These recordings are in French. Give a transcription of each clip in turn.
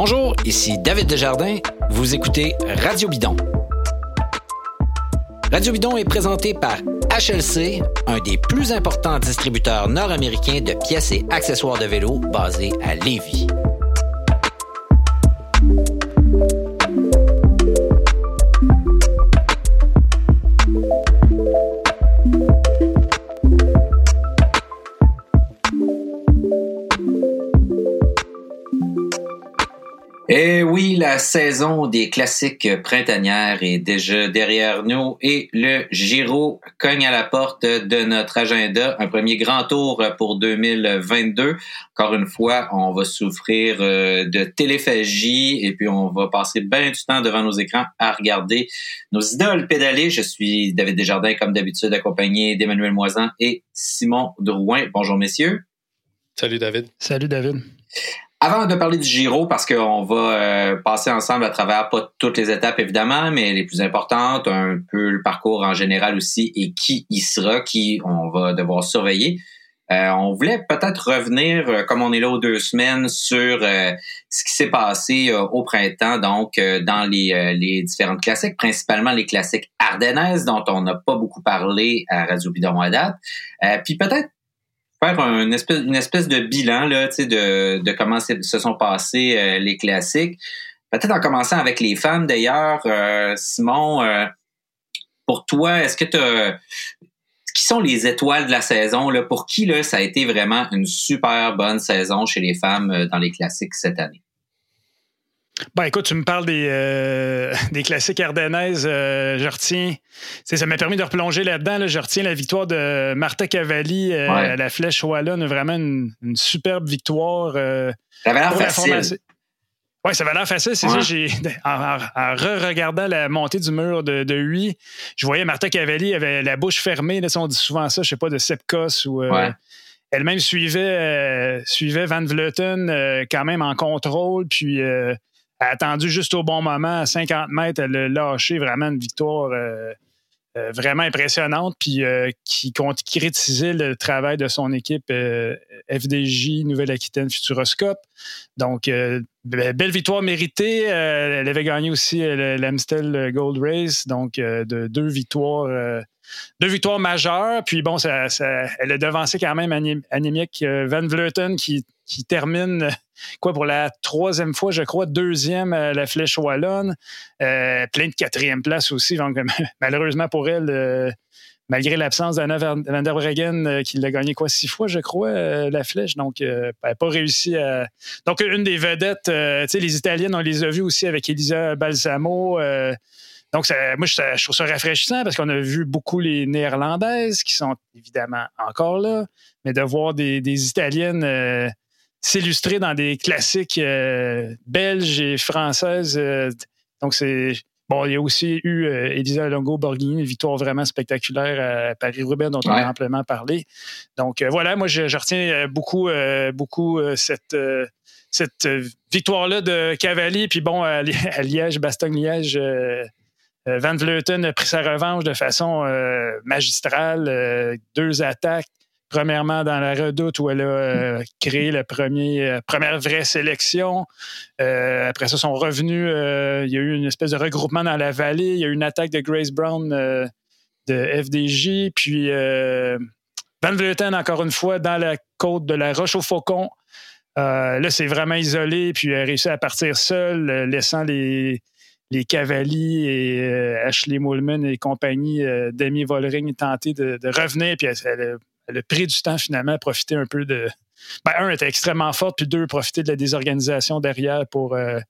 Bonjour, ici David Desjardins. Vous écoutez Radio Bidon. Radio Bidon est présenté par HLC, un des plus importants distributeurs nord-américains de pièces et accessoires de vélo basés à Lévis. Eh oui, la saison des classiques printanières est déjà derrière nous et le Giro cogne à la porte de notre agenda. Un premier grand tour pour 2022. Encore une fois, on va souffrir euh, de téléphagie et puis on va passer bien du temps devant nos écrans à regarder nos idoles pédaler. Je suis David Desjardins, comme d'habitude, accompagné d'Emmanuel Moisan et Simon Drouin. Bonjour, messieurs. Salut, David. Salut, David. Avant de parler du Giro, parce qu'on va euh, passer ensemble à travers pas toutes les étapes évidemment, mais les plus importantes, un peu le parcours en général aussi et qui y sera, qui on va devoir surveiller. Euh, on voulait peut-être revenir, euh, comme on est là aux deux semaines, sur ce qui s'est passé au printemps, donc dans les, les différentes classiques, principalement les classiques ardennaises, dont on n'a pas beaucoup parlé à Radio Bidon à date. puis peut-être faire une espèce, une espèce de bilan là, de, de comment se sont passés euh, les classiques. Peut-être en commençant avec les femmes d'ailleurs. Euh, Simon, euh, pour toi, est-ce que tu qui sont les étoiles de la saison? Là, pour qui là, ça a été vraiment une super bonne saison chez les femmes dans les classiques cette année? Ben écoute, tu me parles des, euh, des classiques ardennaises. Euh, je retiens, ça m'a permis de replonger là-dedans. Là, je retiens la victoire de Martha Cavalli euh, à la Flèche Wallonne. Vraiment une, une superbe victoire. ça avait l'air facile. Oui, ça avait l'air facile. C'est ça, j'ai, en, re-regardant la montée du mur de, de 8, je voyais Martha Cavalli avait la bouche fermée. Là, on dit souvent ça, je sais pas, de Sepkos ou. Elle-même suivait, suivait Van Vleuten quand même en contrôle. Puis a attendu juste au bon moment, à 50 mètres, elle a lâché vraiment une victoire euh, euh, vraiment impressionnante, puis euh, qui concrétisait le travail de son équipe FDJ Nouvelle-Aquitaine Futuroscope. Donc, belle victoire méritée. elle avait gagné aussi l'Amstel Gold Race, donc de deux victoires. deux victoires majeures, puis bon, ça, elle a devancé quand même Anémique Van Vleuten qui qui termine quoi pour la troisième fois, je crois, deuxième à la Flèche Wallonne, euh, plein de quatrième place aussi. Donc, malheureusement pour elle, euh, malgré l'absence d'Anna Van der Breggen, euh, qui l'a gagné quoi six fois, je crois, la Flèche. Donc, elle n'a pas réussi à. Donc, une des vedettes, tu sais, les Italiennes, on les a vues aussi avec Elisa Balsamo. donc, moi, je, trouve ça rafraîchissant parce qu'on a vu beaucoup les Néerlandaises qui sont évidemment encore là, mais de voir des Italiennes s'illustrer dans des classiques euh, belges et françaises. Euh, donc, c'est. Bon, il y a aussi eu euh, Elisa Longo Borghini, une victoire vraiment spectaculaire à Paris-Roubaix dont on a amplement parlé. Donc voilà, moi je, retiens beaucoup, beaucoup cette, cette victoire-là de Cavalli. Puis bon, à, Liège, Bastogne-Liège, Van Vleuten a pris sa revanche de façon magistrale. deux attaques, Premièrement, dans la redoute où elle a euh, créé la euh, première vraie sélection. Euh, après ça, son revenu, il y a eu une espèce de regroupement dans la vallée. Il y a eu une attaque de Grace Brown de FDJ. Puis Van Vleuten, encore une fois, dans la côte de la Roche au Faucon. là, c'est vraiment isolé. Puis elle a réussi à partir seule, laissant les, les et Ashley Moulman et compagnie, Demi Vollering tenter de, revenir. Puis elle, le prix du temps finalement à profiter un peu de. Ben, un, était extrêmement fort, puis deux, profiter de la désorganisation derrière pour euh,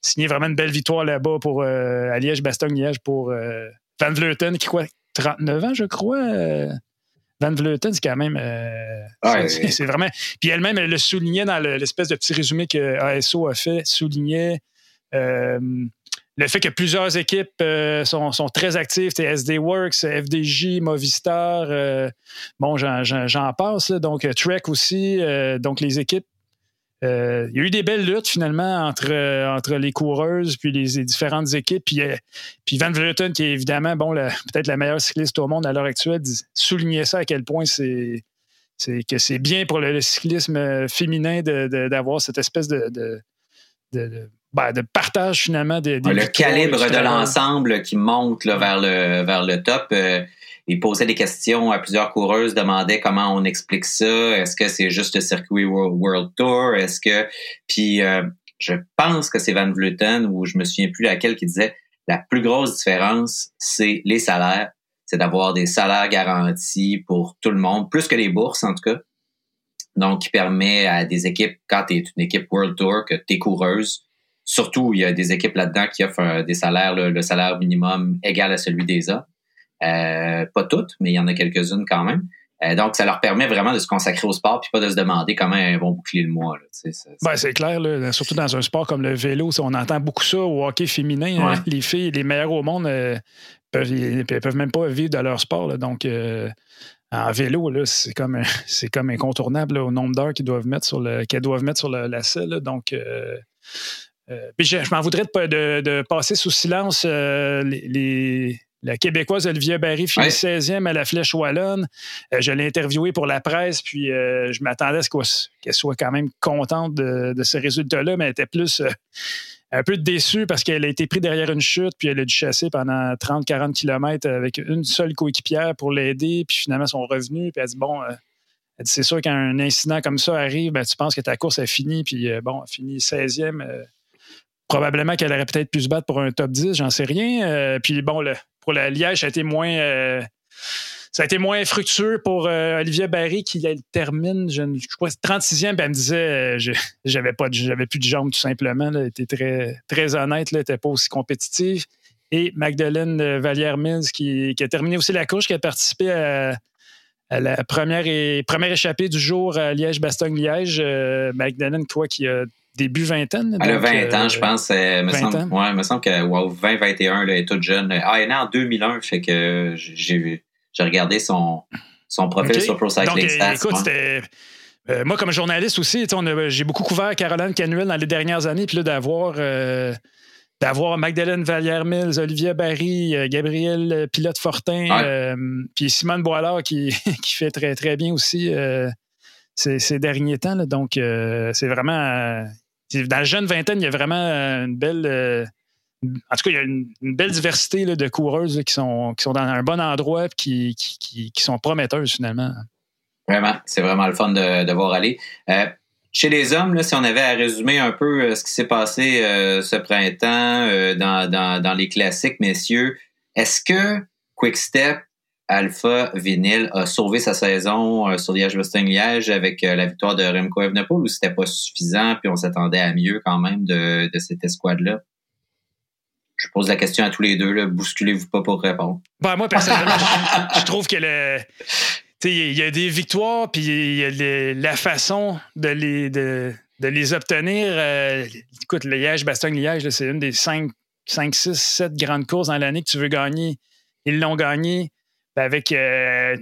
signer vraiment une belle victoire là-bas pour euh, à Liège-Bastogne-Liège pour euh, Van Vleuten, qui quoi, 39 ans, je crois. Van Vleuten, c'est quand même. c'est vraiment. Puis elle-même, elle le soulignait dans l'espèce de petit résumé que ASO a fait, soulignait le fait que plusieurs équipes euh, sont, très actives, SD Works, FDJ, Movistar, euh, bon, j'en passe, donc euh, Trek aussi, donc les équipes. il y a eu des belles luttes finalement entre, entre les coureuses puis les, différentes équipes. Puis, puis, Van Vleuten, qui est évidemment bon, peut-être la meilleure cycliste au monde à l'heure actuelle, soulignait ça à quel point c'est que c'est bien pour le, cyclisme féminin d'avoir cette espèce de ben, de, partage finalement des, Le calibre de l'ensemble qui monte vers, le, vers le top. Euh, il posait des questions à plusieurs coureuses, demandait comment on explique ça. Est-ce que c'est juste le circuit World, Tour? Est-ce que. Puis euh, je pense que c'est Van Vleuten ou je me souviens plus laquelle qui disait la plus grosse différence, c'est les salaires. C'est d'avoir des salaires garantis pour tout le monde, plus que les bourses en tout cas. Donc, qui permet à des équipes, quand tu es une équipe World Tour, que tu es coureuse, surtout il y a des équipes là-dedans qui offrent euh, des salaires, le, salaire minimum égal à celui des hommes. Euh, pas toutes, mais il y en a quelques-unes quand même. Euh, donc, ça leur permet vraiment de se consacrer au sport puis pas de se demander comment ils vont boucler le mois. Ben, c'est clair, surtout dans un sport comme le vélo. On entend beaucoup ça au hockey féminin. Hein. les filles, les meilleures au monde, peuvent, peuvent même pas vivre de leur sport. donc, en vélo, c'est comme, c'est comme incontournable au nombre d'heures qu'ils doivent mettre sur le, qu'elles doivent mettre sur la selle. Donc, euh, euh, je, m'en voudrais de, de, passer sous silence euh, les, la Québécoise Olivia Barry finit 16e à la Flèche Wallonne. je l'ai interviewée pour la presse, puis je m'attendais à ce qu'elle soit quand même contente de, de ce résultat-là, mais elle était plus un peu déçue parce qu'elle a été prise derrière une chute, puis elle a dû chasser pendant 30-40 km avec une seule coéquipière pour l'aider, puis finalement, son revenu, puis elle dit Bon, euh, c'est sûr qu'un incident comme ça arrive, ben, tu penses que ta course a fini, puis euh, bon, elle finit 16e. Euh, probablement qu'elle aurait peut-être pu se battre pour un top 10, j'en sais rien. puis bon, le, pour la Liège, ça a été moins ça a été moins fructueux pour euh, Olivier Barry qui termine, je, crois, 36e, elle me disait euh, j'avais pas j'avais plus de jambes tout simplement. Elle était très, très honnête, elle n'était pas aussi compétitive. Et Magdalene euh, Vallière-Mills qui, a terminé aussi la course, qui a participé à, la première, et, première échappée du jour à Liège-Bastogne-Liège. Magdalene, toi qui a début vingtaine. Elle a 20 ans, je pense. me semble, Ouais, il me semble que 20-21, elle est toute jeune. Ah, elle est née en 2001, fait que j'ai vu j'ai regardé son, son profil sur Pro Cycling Stats. Écoute, euh, moi, comme journaliste aussi, j'ai beaucoup couvert Caroline Canuel dans les dernières années, puis là, d'avoir. Euh, d'avoir Magdalene Vallière-Mills, Olivier Barry, euh, Gabriel Pilote-Fortin, puis Simone Boilard qui, qui, fait très, très bien aussi ces, derniers temps. Donc, c'est vraiment. dans la jeune vingtaine, il y a vraiment une belle en tout cas, il y a une, belle diversité de coureuses qui, sont, qui sont dans un bon endroit et qui, qui, sont prometteuses finalement. Vraiment, c'est vraiment le fun de, voir aller. Euh, chez les hommes, si on avait à résumer un peu euh, ce qui s'est passé euh, ce printemps dans, les classiques, messieurs, est-ce que Quickstep Alpha Vinyl a sauvé sa saison sur Liège-Bastogne-Liège avec la victoire de Remco Evenepoel ou c'était pas suffisant puis on s'attendait à mieux quand même de cette escouade-là? Je pose la question à tous les deux. Bousculez-vous pas pour répondre. Ben, moi, personnellement, je, trouve que le. Il y a des victoires, puis il y a la façon de les, de, les obtenir. Euh, écoute, le Liège-Bastogne-Liège, c'est une des 5, 5, 6, 7 grandes courses dans l'année que tu veux gagner. Ils l'ont gagné ben, avec euh,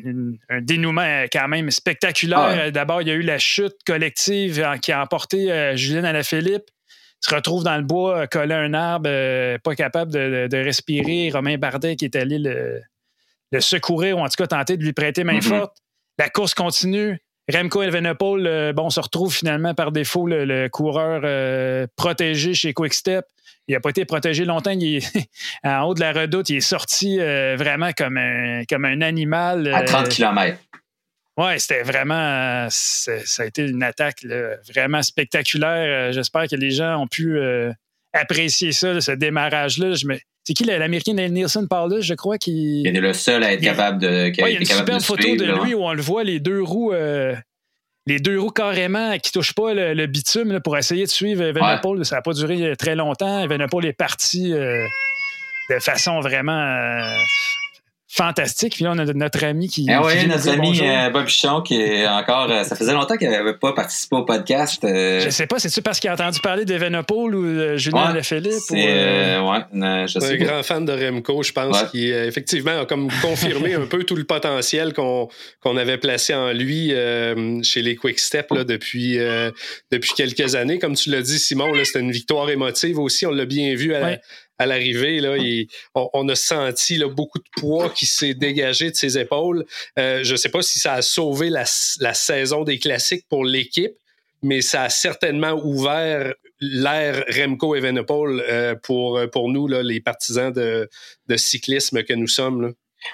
un dénouement euh, quand même spectaculaire. Ah D'abord, il y a eu la chute collective qui a emporté Julien Alaphilippe se retrouve dans le bois, collé à un arbre, euh, pas capable de, respirer. Romain Bardet qui est allé le, secourir ou en tout cas tenter de lui prêter main mm-hmm. forte. La course continue. Remco Evenepoel, euh, bon, se retrouve finalement par défaut le, coureur euh, protégé chez Quickstep. Il n'a pas été protégé longtemps. Il est en haut de la redoute. Il est sorti vraiment comme un, comme un animal. à 30 km. Oui, c'était vraiment. Ça a été une attaque vraiment spectaculaire. Euh, j'espère que les gens ont pu euh, apprécier ça, ce démarrage-là. C'est qui l'Américain Nielsen par là, je crois, qui. Il est le seul à être capable de. il y a une superbe photo de lui où on le voit, les deux roues. Euh, les deux roues carrément qui ne touchent pas le, bitume pour essayer de suivre Evenepoel. Ça n'a pas duré très longtemps. Evenepoel est parti de façon vraiment fantastique. Puis là, on a notre ami qui. Ah oui, notre ami euh, Bob Pichon qui est encore. Euh, ça faisait longtemps qu'il n'avait pas participé au podcast. Euh. Je sais pas, c'est-tu parce qu'il a entendu parler d'Evenepoel ou de Julien ouais, Lefebvre? C'est ouais, je sais un grand fan de Remco, je pense, qui effectivement a comme confirmé un peu tout le potentiel qu'on qu'on avait placé en lui chez les Quick Step là, depuis, depuis quelques années. Comme tu l'as dit, Simon, c'était une victoire émotive aussi. On l'a bien vu à, à l'arrivée, là, on, a senti beaucoup de poids qui s'est dégagé de ses épaules. Euh, je ne sais pas si ça a sauvé la, saison des classiques pour l'équipe, mais ça a certainement ouvert l'ère Remco Evenepoel pour, pour nous, les partisans de, cyclisme que nous sommes. Là.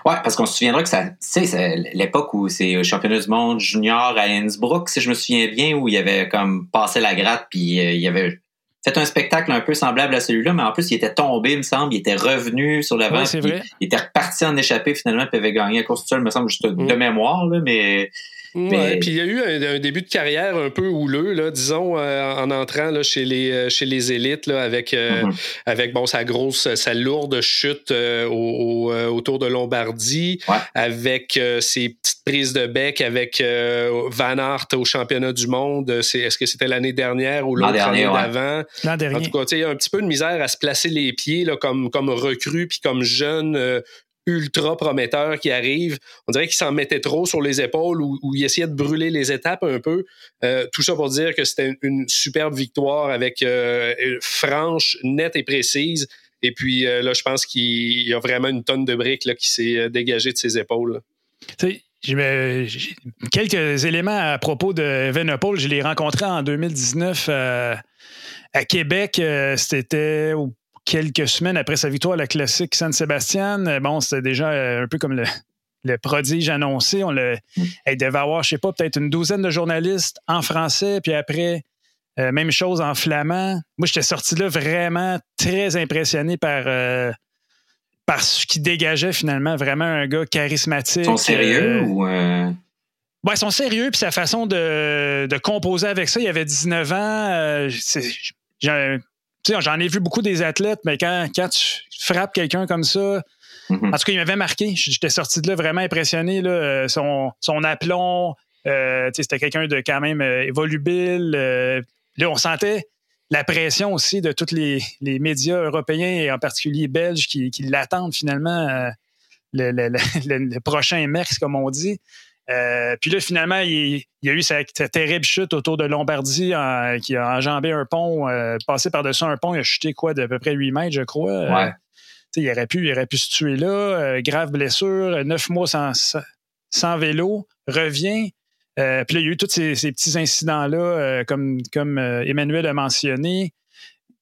Ouais, parce qu'on se souviendra que c'est l'époque où c'est championnat du monde junior à Innsbruck, si je me souviens bien, où il avait comme passé la gratte, puis il y avait fait un spectacle un peu semblable à celui-là, mais en plus, il était tombé, il me semble, il était revenu sur l'avant. Ouais, il, était reparti en échappée finalement, puis avait gagné la course tout seul, me semble, juste de mm. mémoire, là, mais Ouais, puis il y a eu un, début de carrière un peu houleux, là, disons, euh, en entrant là, chez, les, euh, chez les élites, là, avec, euh, mm-hmm. avec bon, sa grosse, sa lourde chute au, autour de Lombardie, avec ses petites prises de bec avec Van Aert au championnat du monde. Est-ce que c'était l'année dernière ou l'autre année d'avant? L'an dernier. En tout cas, il y a un petit peu de misère à se placer les pieds là, comme, comme recrue puis comme jeune ultra prometteur qui arrive. On dirait qu'il s'en mettait trop sur les épaules ou, il essayait de brûler les étapes un peu. Euh, tout ça pour dire que c'était une superbe victoire avec euh, franche, nette et précise. Et puis euh, là, je pense qu'il y a vraiment une tonne de briques là, qui s'est dégagée de ses épaules. J'ai quelques éléments à propos de Venopol. Je l'ai rencontré en 2019 à Québec. C'était au quelques semaines après sa victoire à la classique San Sébastien. Euh, bon, c'était déjà euh, un peu comme le, prodige annoncé. On le, il devait avoir, je sais pas, peut-être une douzaine de journalistes en français, puis après, euh, même chose en flamand. Moi, j'étais sorti là vraiment très impressionné par, par ce qui dégageait finalement vraiment un gars charismatique. Son sérieux ou. Ouais, son sérieux, puis sa façon de, de, composer avec ça. Il avait 19 ans. J'en ai vu beaucoup des athlètes, mais quand, quand tu frappes quelqu'un comme ça, mm-hmm. en tout cas, il m'avait marqué. J'étais sorti de là vraiment impressionné. Là, euh, son, son aplomb, euh, c'était quelqu'un de quand même euh, volubile. là, on sentait la pression aussi de tous les, médias européens et en particulier belges qui, qui l'attendent finalement le, le, le, prochain Merckx, comme on dit. Euh, puis là, finalement, il, y a eu cette, terrible chute autour de Lombardie qui a enjambé un pont, euh, passé par-dessus un pont, il a chuté quoi d'à peu près 8 mètres, je crois. Euh, il, aurait pu, il aurait pu se tuer là. grave blessure, neuf mois sans, sans vélo, revient. puis là, il y a eu tous ces, petits incidents-là, comme, comme Emmanuel a mentionné.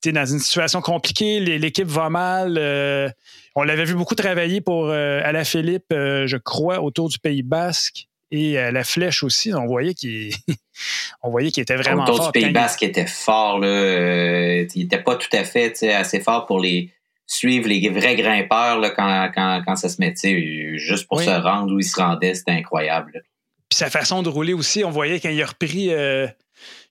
Tu dans une situation compliquée, l'équipe va mal. on l'avait vu beaucoup travailler pour Alaphilippe, je crois, autour du Pays Basque. Et euh, la flèche aussi, on voyait qu'il on voyait qu'il était vraiment fort. du Pays Basque était fort. Là, euh, il n'était pas tout à fait assez fort pour les suivre les vrais grimpeurs là, quand, quand, quand, ça se mettait. Juste pour se rendre où il se rendait, c'était incroyable. Puis sa façon de rouler aussi, on voyait quand il a repris... Euh,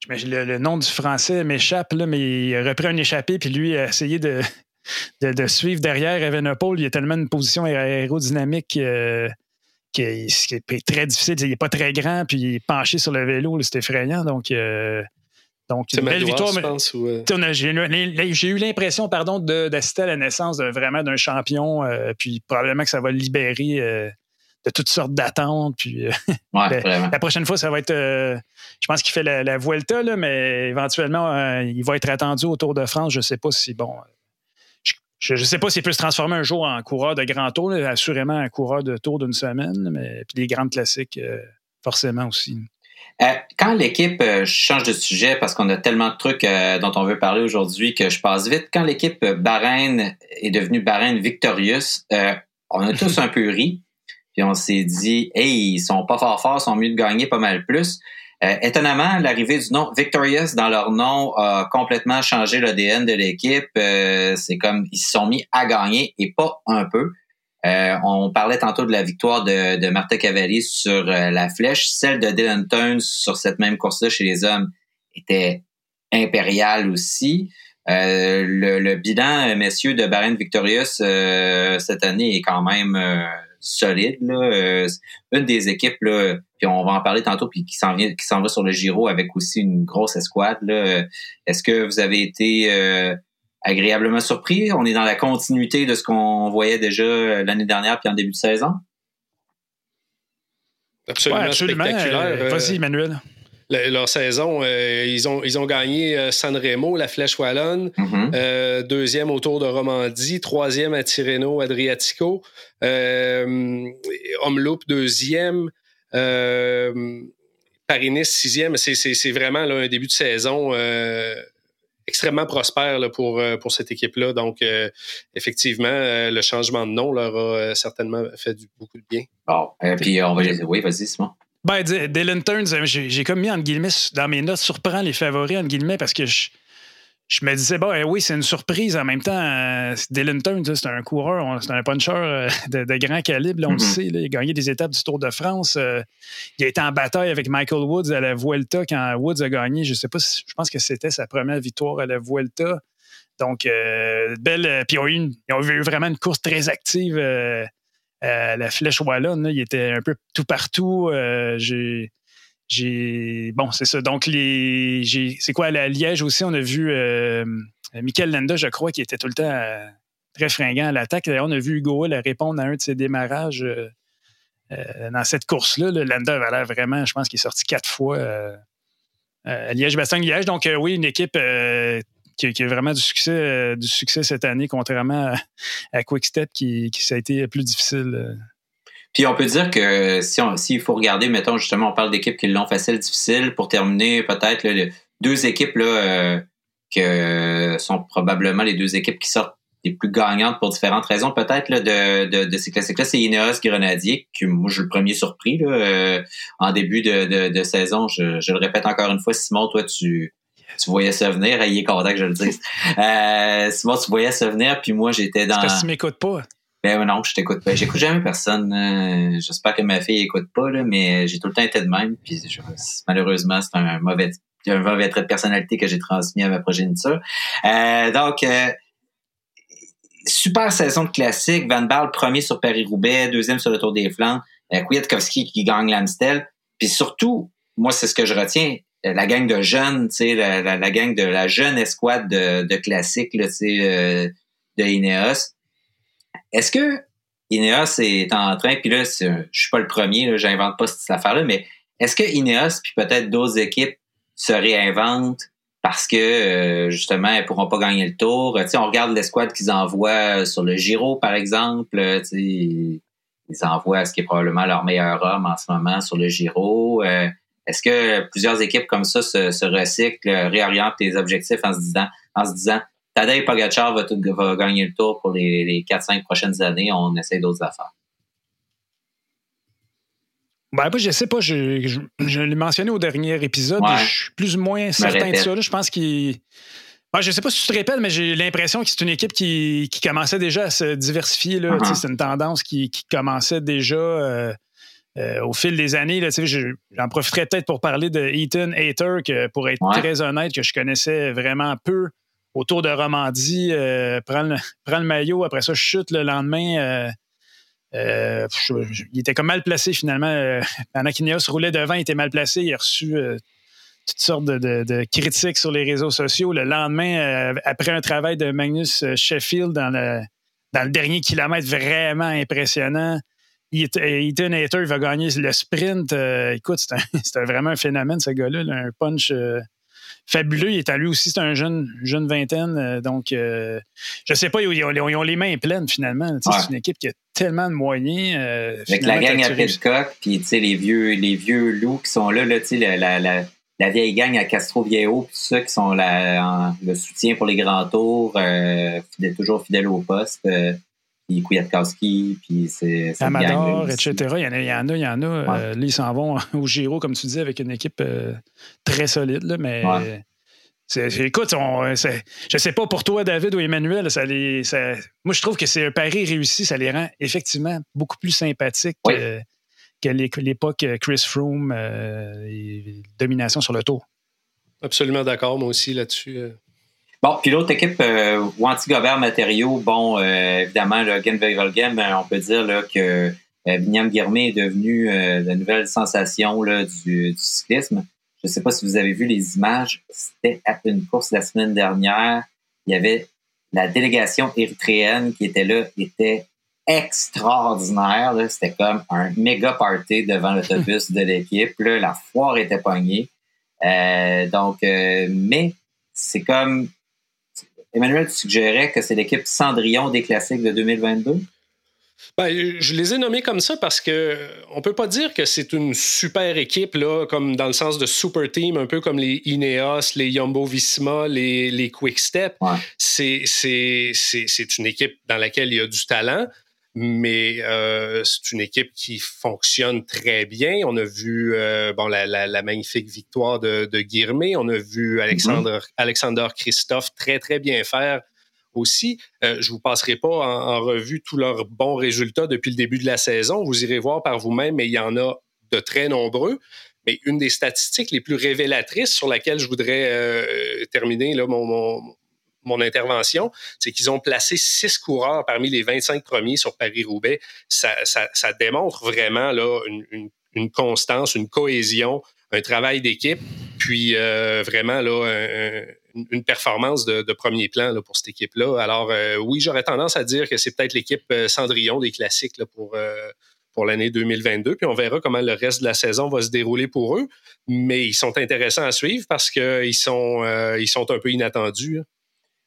le, nom du français m'échappe, mais il a repris un échappé, puis lui a essayé de, de, suivre derrière Evenepoel. Il a tellement une position aérodynamique qui est, très difficile. Il n'est pas très grand, puis il est penché sur le vélo, c'est effrayant. Donc, euh, donc une belle victoire. Euh? J'ai eu l'impression, pardon, d'assister à la naissance vraiment d'un champion, euh, puis probablement que ça va le libérer de toutes sortes d'attentes. Puis la, prochaine fois, ça va être. je pense qu'il fait la, la Vuelta, là, mais éventuellement, il va être attendu au Tour de France. Je ne sais pas si bon je ne sais pas s'il peut se transformer un jour en coureur de grand tour, assurément un coureur de tour d'une semaine, mais puis des grandes classiques, euh, forcément aussi. Euh, quand l'équipe euh, change de sujet, parce qu'on a tellement de trucs dont on veut parler aujourd'hui que je passe vite, quand l'équipe Bahreïn est devenue Bahreïn Victorious, on a tous un peu ri, puis on s'est dit, hey, ils sont pas fort forts, ils sont mieux de gagner pas mal plus. Euh, étonnamment, l'arrivée du nom Victorious dans leur nom a complètement changé l'ADN de l'équipe. Euh, c'est comme ils se sont mis à gagner et pas un peu. Euh, on parlait tantôt de la victoire de, de Martha Cavalli sur la flèche. Celle de Dylan Turns sur cette même course-là chez les hommes était impériale aussi. le, le, bilan, messieurs, de Bahrain Victorious cette année est quand même solide. Là. Euh, une des équipes, là, puis on va en parler tantôt, puis qui s'en vient, qui s'en va sur le Giro avec aussi une grosse escouade. Là. Est-ce que vous avez été euh, agréablement surpris? On est dans la continuité de ce qu'on voyait déjà euh, l'année dernière puis en début de saison? Absolument, absolument. spectaculaire. Vas-y, Emmanuel leur saison, euh, ils, ont, ils ont gagné euh, Sanremo, la Flèche Wallonne, mm-hmm. euh, deuxième au Tour de Romandie, troisième à Tirreno Adriatico, Omloop deuxième, Paris-Nice sixième. C'est vraiment là, un début de saison extrêmement prospère pour, pour cette équipe-là. Donc, effectivement, le changement de nom leur a certainement fait du, beaucoup de bien. Bon, puis on va Oui, vas-y, Simon. Ben, Dylan Turns, j'ai comme mis en guillemets dans mes notes surprend les favoris en guillemets parce que je, je me disais, eh oui, c'est une surprise. En même temps, euh, Dylan Turn, c'est un coureur, c'est un puncher euh, de, grand calibre, on le mm-hmm. sait. il a gagné des étapes du Tour de France. Euh, il a été en bataille avec Michael Woods à la Vuelta quand Woods a gagné. Je sais pas, je pense que c'était sa première victoire à la Vuelta. Donc, belle. Puis, ils ont, eu ils ont eu vraiment une course très active. La Flèche Wallonne, il était un peu tout partout. J'ai j'ai bon, c'est ça. Donc les, c'est quoi à la Liège aussi, on a vu euh, Michael Landa, je crois, qui était tout le temps euh, très fringant à l'attaque. D'ailleurs, on a vu Hugo Hill répondre à un de ses démarrages euh, dans cette course-là. Landa avait l'air vraiment, je pense qu'il est sorti quatre fois à Liège-Bastogne-Liège. Donc oui, une équipe qui, a vraiment du succès, du succès cette année, contrairement à, à Quickstep qui, qui ça a été plus difficile. Puis on peut dire que si s'il faut regarder, mettons justement, on parle d'équipes qui l'ont facile, difficile, pour terminer, peut-être deux équipes là, euh, que sont probablement les deux équipes qui sortent les plus gagnantes pour différentes raisons, peut-être de, ces classiques-là, c'est Ineos Grenadier, qui moi je suis le premier surpris là, euh, en début de, saison. Je, le répète encore une fois, Simon, toi tu tu voyais ça venir, il est content que je le dise. Euh, Simon, tu voyais ça venir, puis moi j'étais dans. Parce que tu m'écoutes pas. Ben non, je t'écoute pas. J'écoute jamais personne. Euh, j'espère que ma fille écoute pas, là, mais j'ai tout le temps été de même. Puis malheureusement, c'est un mauvais, un mauvais trait de personnalité que j'ai transmis à ma progéniture. Euh, donc, euh, super saison de classique. Van Baal, premier sur Paris-Roubaix, deuxième sur le Tour des Flandres. Kwiatkowski qui gagne l'Amstel. Puis surtout, moi, c'est ce que je retiens, la gang de jeunes, tu sais, la, gang de la jeune escouade de, classique, tu sais, de Ineos est-ce que Ineos est en train, puis là, je suis pas le premier, j'invente pas cette affaire-là, mais est-ce que Ineos, puis peut-être d'autres équipes, se réinventent parce que euh, justement, elles pourront pas gagner le tour? on regarde l'escouade qu'ils envoient sur le Giro, par exemple. ils envoient ce qui est probablement leur meilleur homme en ce moment sur le Giro. Euh, est-ce que plusieurs équipes comme ça se, se recyclent, réorientent les objectifs en se disant, en se disant Tadej Pogacar va, va gagner le tour pour les, les 4-5 prochaines années. On essaie d'autres affaires? Ben, je sais pas, je, je, l'ai mentionné au dernier épisode. Je suis plus ou moins certain de ça. Je pense qu'il. Je sais pas si tu te répètes, mais j'ai l'impression que c'est une équipe qui, qui, commençait déjà à se diversifier. Uh-huh. C'est une tendance qui, qui commençait déjà euh, euh, au fil des années. J'en profiterai peut-être pour parler de Ethan Hater, que pour être très honnête, que je connaissais vraiment peu autour de Romandie, euh, prend, le, maillot, après ça, chute le lendemain. Euh, euh, il était comme mal placé finalement. Euh, pendant qu'Ineos roulait devant, il était mal placé. Il a reçu toutes sortes de, critiques sur les réseaux sociaux. Le lendemain, après un travail de Magnus Sheffield dans le, dans le dernier kilomètre vraiment impressionnant, Ethan Hater va gagner le sprint. écoute, c'est vraiment un phénomène, ce gars-là. un punch fabuleux. Il est à lui aussi, c'est un jeune, jeune vingtaine. Euh, donc, euh, je sais pas, ils ont, les mains pleines finalement. C'est une équipe qui a tellement de moyens. Euh, Avec la gang à Pitchcock, puis les vieux, les vieux loups qui sont là, là la, la, la, vieille gang à Castro Viejo, tout ça, qui sont le soutien pour les grands tours, toujours fidèles au poste puis Kwiatkowski, puis c'est... Amador, etc. Il y en a, il y en a. Il y en a. Euh, là, ils s'en vont au Giro, comme tu dis, avec une équipe euh, très solide, là, mais... écoute, je sais pas pour toi, David ou Emmanuel, ça les, moi je trouve que c'est un pari réussi, ça les rend effectivement beaucoup plus sympathiques que, l'époque Chris Froome et domination sur le tour. Absolument d'accord, moi aussi là-dessus. Bon, puis l'autre équipe, euh, Wanty-Gobert Matériaux, bon, euh, évidemment, le Game, on peut dire là, que euh, Binyam est devenu euh, la nouvelle sensation là, du, cyclisme. Je ne sais pas si vous avez vu les images. C'était à une course la semaine dernière. Il y avait la délégation érythréenne qui était là, était extraordinaire. C'était comme un méga party devant l'autobus de l'équipe. La foire était pognée. donc, mais c'est comme Emmanuel, tu suggérais que c'est l'équipe Cendrillon des classiques de 2022? Ben, je les ai nommés comme ça parce que on peut pas dire que c'est une super équipe, là, comme dans le sens de super team, un peu comme les Ineos, les Jumbo Visma, les, les Quick Step. C'est, c'est, c'est, une équipe dans laquelle il y a du talent, mais euh, c'est une équipe qui fonctionne très bien. On a vu euh, bon la, la, magnifique victoire de, de Guirmé. On a vu Alexandre, mm-hmm. Alexander Christophe très, très bien faire aussi. Euh, je vous passerai pas en, revue tous leurs bons résultats depuis le début de la saison. Vous irez voir par vous-même, mais il y en a de très nombreux. Mais une des statistiques les plus révélatrices sur laquelle je voudrais euh, terminer là, mon, mon, intervention, c'est qu'ils ont placé six coureurs parmi les 25 premiers sur Paris-Roubaix. Ça, ça, démontre vraiment là, une, constance, une cohésion, un travail d'équipe, puis euh, vraiment là, un, une performance de, premier plan là, pour cette équipe-là. Alors euh, oui, j'aurais tendance à dire que c'est peut-être l'équipe euh, Cendrillon des classiques pour, pour l'année 2022. Puis on verra comment le reste de la saison va se dérouler pour eux. Mais ils sont intéressants à suivre parce qu'ils sont, sont un peu inattendus. Hein.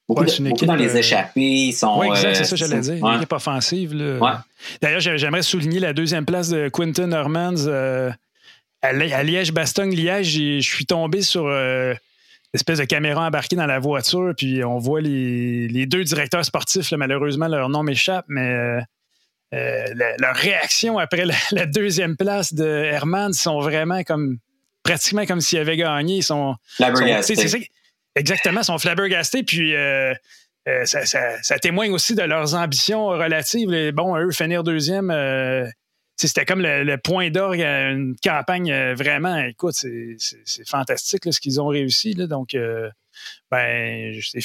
Beaucoup, dans les échappées, ils sont. Oui, exact, c'est ça que j'allais dire. Une équipe offensive. D'ailleurs, j'aimerais souligner la deuxième place de Quinton Hermans à Liège-Bastogne-Liège. Je suis tombé sur espèce de caméra embarquée dans la voiture, puis on voit les, deux directeurs sportifs, malheureusement, leur nom m'échappe, mais euh, euh, leur réaction après la, deuxième place de Herman sont vraiment comme pratiquement comme s'ils avaient gagné. Ils sont, flabbergastés. Exactement, sont flabbergastés, puis euh, ça, témoigne aussi de leurs ambitions relatives. bon, eux, finir deuxième, c'était comme le, point d'orgue à une campagne euh, vraiment, écoute, c'est fantastique ce qu'ils ont réussi. Donc, euh, ben, je sais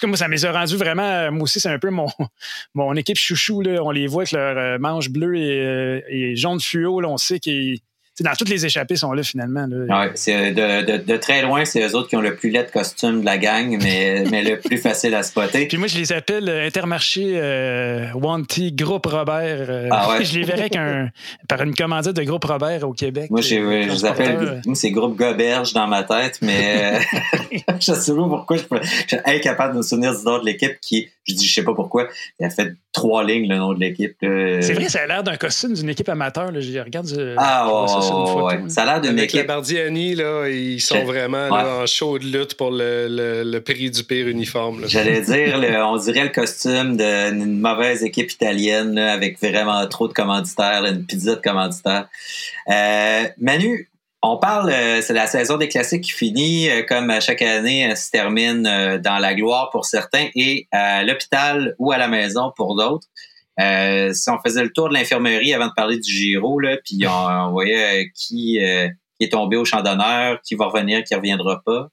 que moi, ça me rendus vraiment. Moi aussi, c'est un peu mon, mon équipe chouchou. On les voit avec leur euh, manche bleue et, et jaune fluo. On sait qu'ils dans toutes les échappées sont là finalement. Là. c'est de, de, très loin, c'est eux autres qui ont le plus laid costume de la gang, mais, mais le plus facile à spotter. Puis moi, je les appelle euh, Intermarché euh, Wanty Groupe Robert. Euh, ah ouais. je les verrais par une commandite de Groupe Robert au Québec. Moi, je les appelle c'est Groupe Goberge dans ma tête, mais je sais pas pourquoi je, suis incapable de me souvenir du nom de l'équipe qui je dis, je sais pas pourquoi. Il a fait trois lignes le nom de l'équipe. C'est vrai, ça a l'air d'un costume d'une équipe amateur. Là. Je regarde. ah, ouais, ça, ouais. ça a l'air d'une équipe. Les Bardiani, là, ils sont vraiment là, en chaude lutte pour le, le, prix du pire uniforme. J'allais dire, on dirait le costume d'une mauvaise équipe italienne là, avec vraiment trop de commanditaires, une pizza de commanditaires. Euh, Manu, on parle, euh, c'est la saison des classiques qui finit, euh, comme chaque année, elle se termine dans la gloire pour certains et à l'hôpital ou à la maison pour d'autres. si on faisait le tour de l'infirmerie avant de parler du Giro, puis on, voyait qui, est tombé au champ d'honneur, qui va revenir, qui reviendra pas.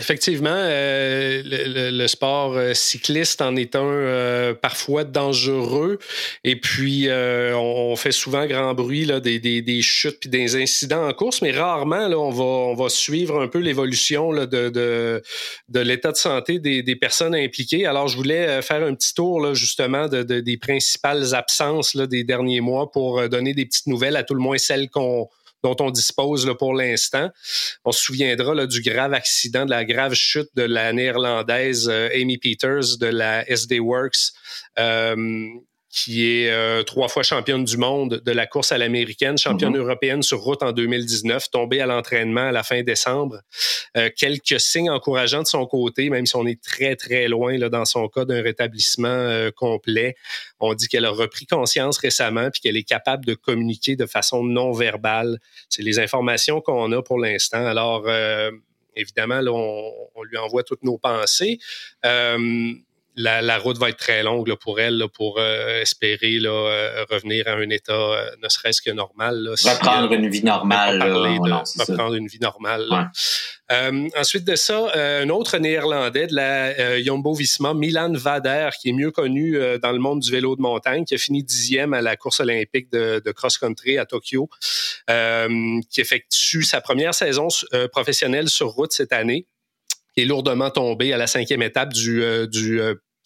Effectivement, euh, le, sport euh, cycliste en est un euh, parfois dangereux. Et puis, on, fait souvent grand bruit là, des, des, chutes puis des incidents en course, mais rarement là, on, va, on va suivre un peu l'évolution de, de, de l'état de santé des, des, personnes impliquées. Alors, je voulais faire un petit tour là, justement de, des principales absences là, des derniers mois pour donner des petites nouvelles, à tout le moins celles qu'on dont on dispose là, pour l'instant. On se souviendra là, du grave accident, de la grave chute de la néerlandaise euh, Amy Peters de la SD Works. Euh, qui est euh, trois fois championne du monde de la course à l'américaine, championne mhm. européenne sur route en 2019, tombée à l'entraînement à la fin décembre. Euh, quelques signes encourageants de son côté, même si on est très, très loin là, dans son cas d'un rétablissement euh, complet. On dit qu'elle a repris conscience récemment puis qu'elle est capable de communiquer de façon non verbale. C'est les informations qu'on a pour l'instant. Alors, évidemment, là, on, on, lui envoie toutes nos pensées la, route va être très longue pour elle pour euh, espérer là, euh, revenir à un état euh, ne serait-ce que normal. reprendre une vie normale. reprendre une vie normale. ensuite de ça, un autre néerlandais de la Jumbo Visma, Milan Vader, qui est mieux connu dans le monde du vélo de montagne, qui a fini dixième à la course olympique de, de cross-country à Tokyo, qui effectue sa première saison professionnelle sur route cette année est lourdement tombé à la cinquième étape du, du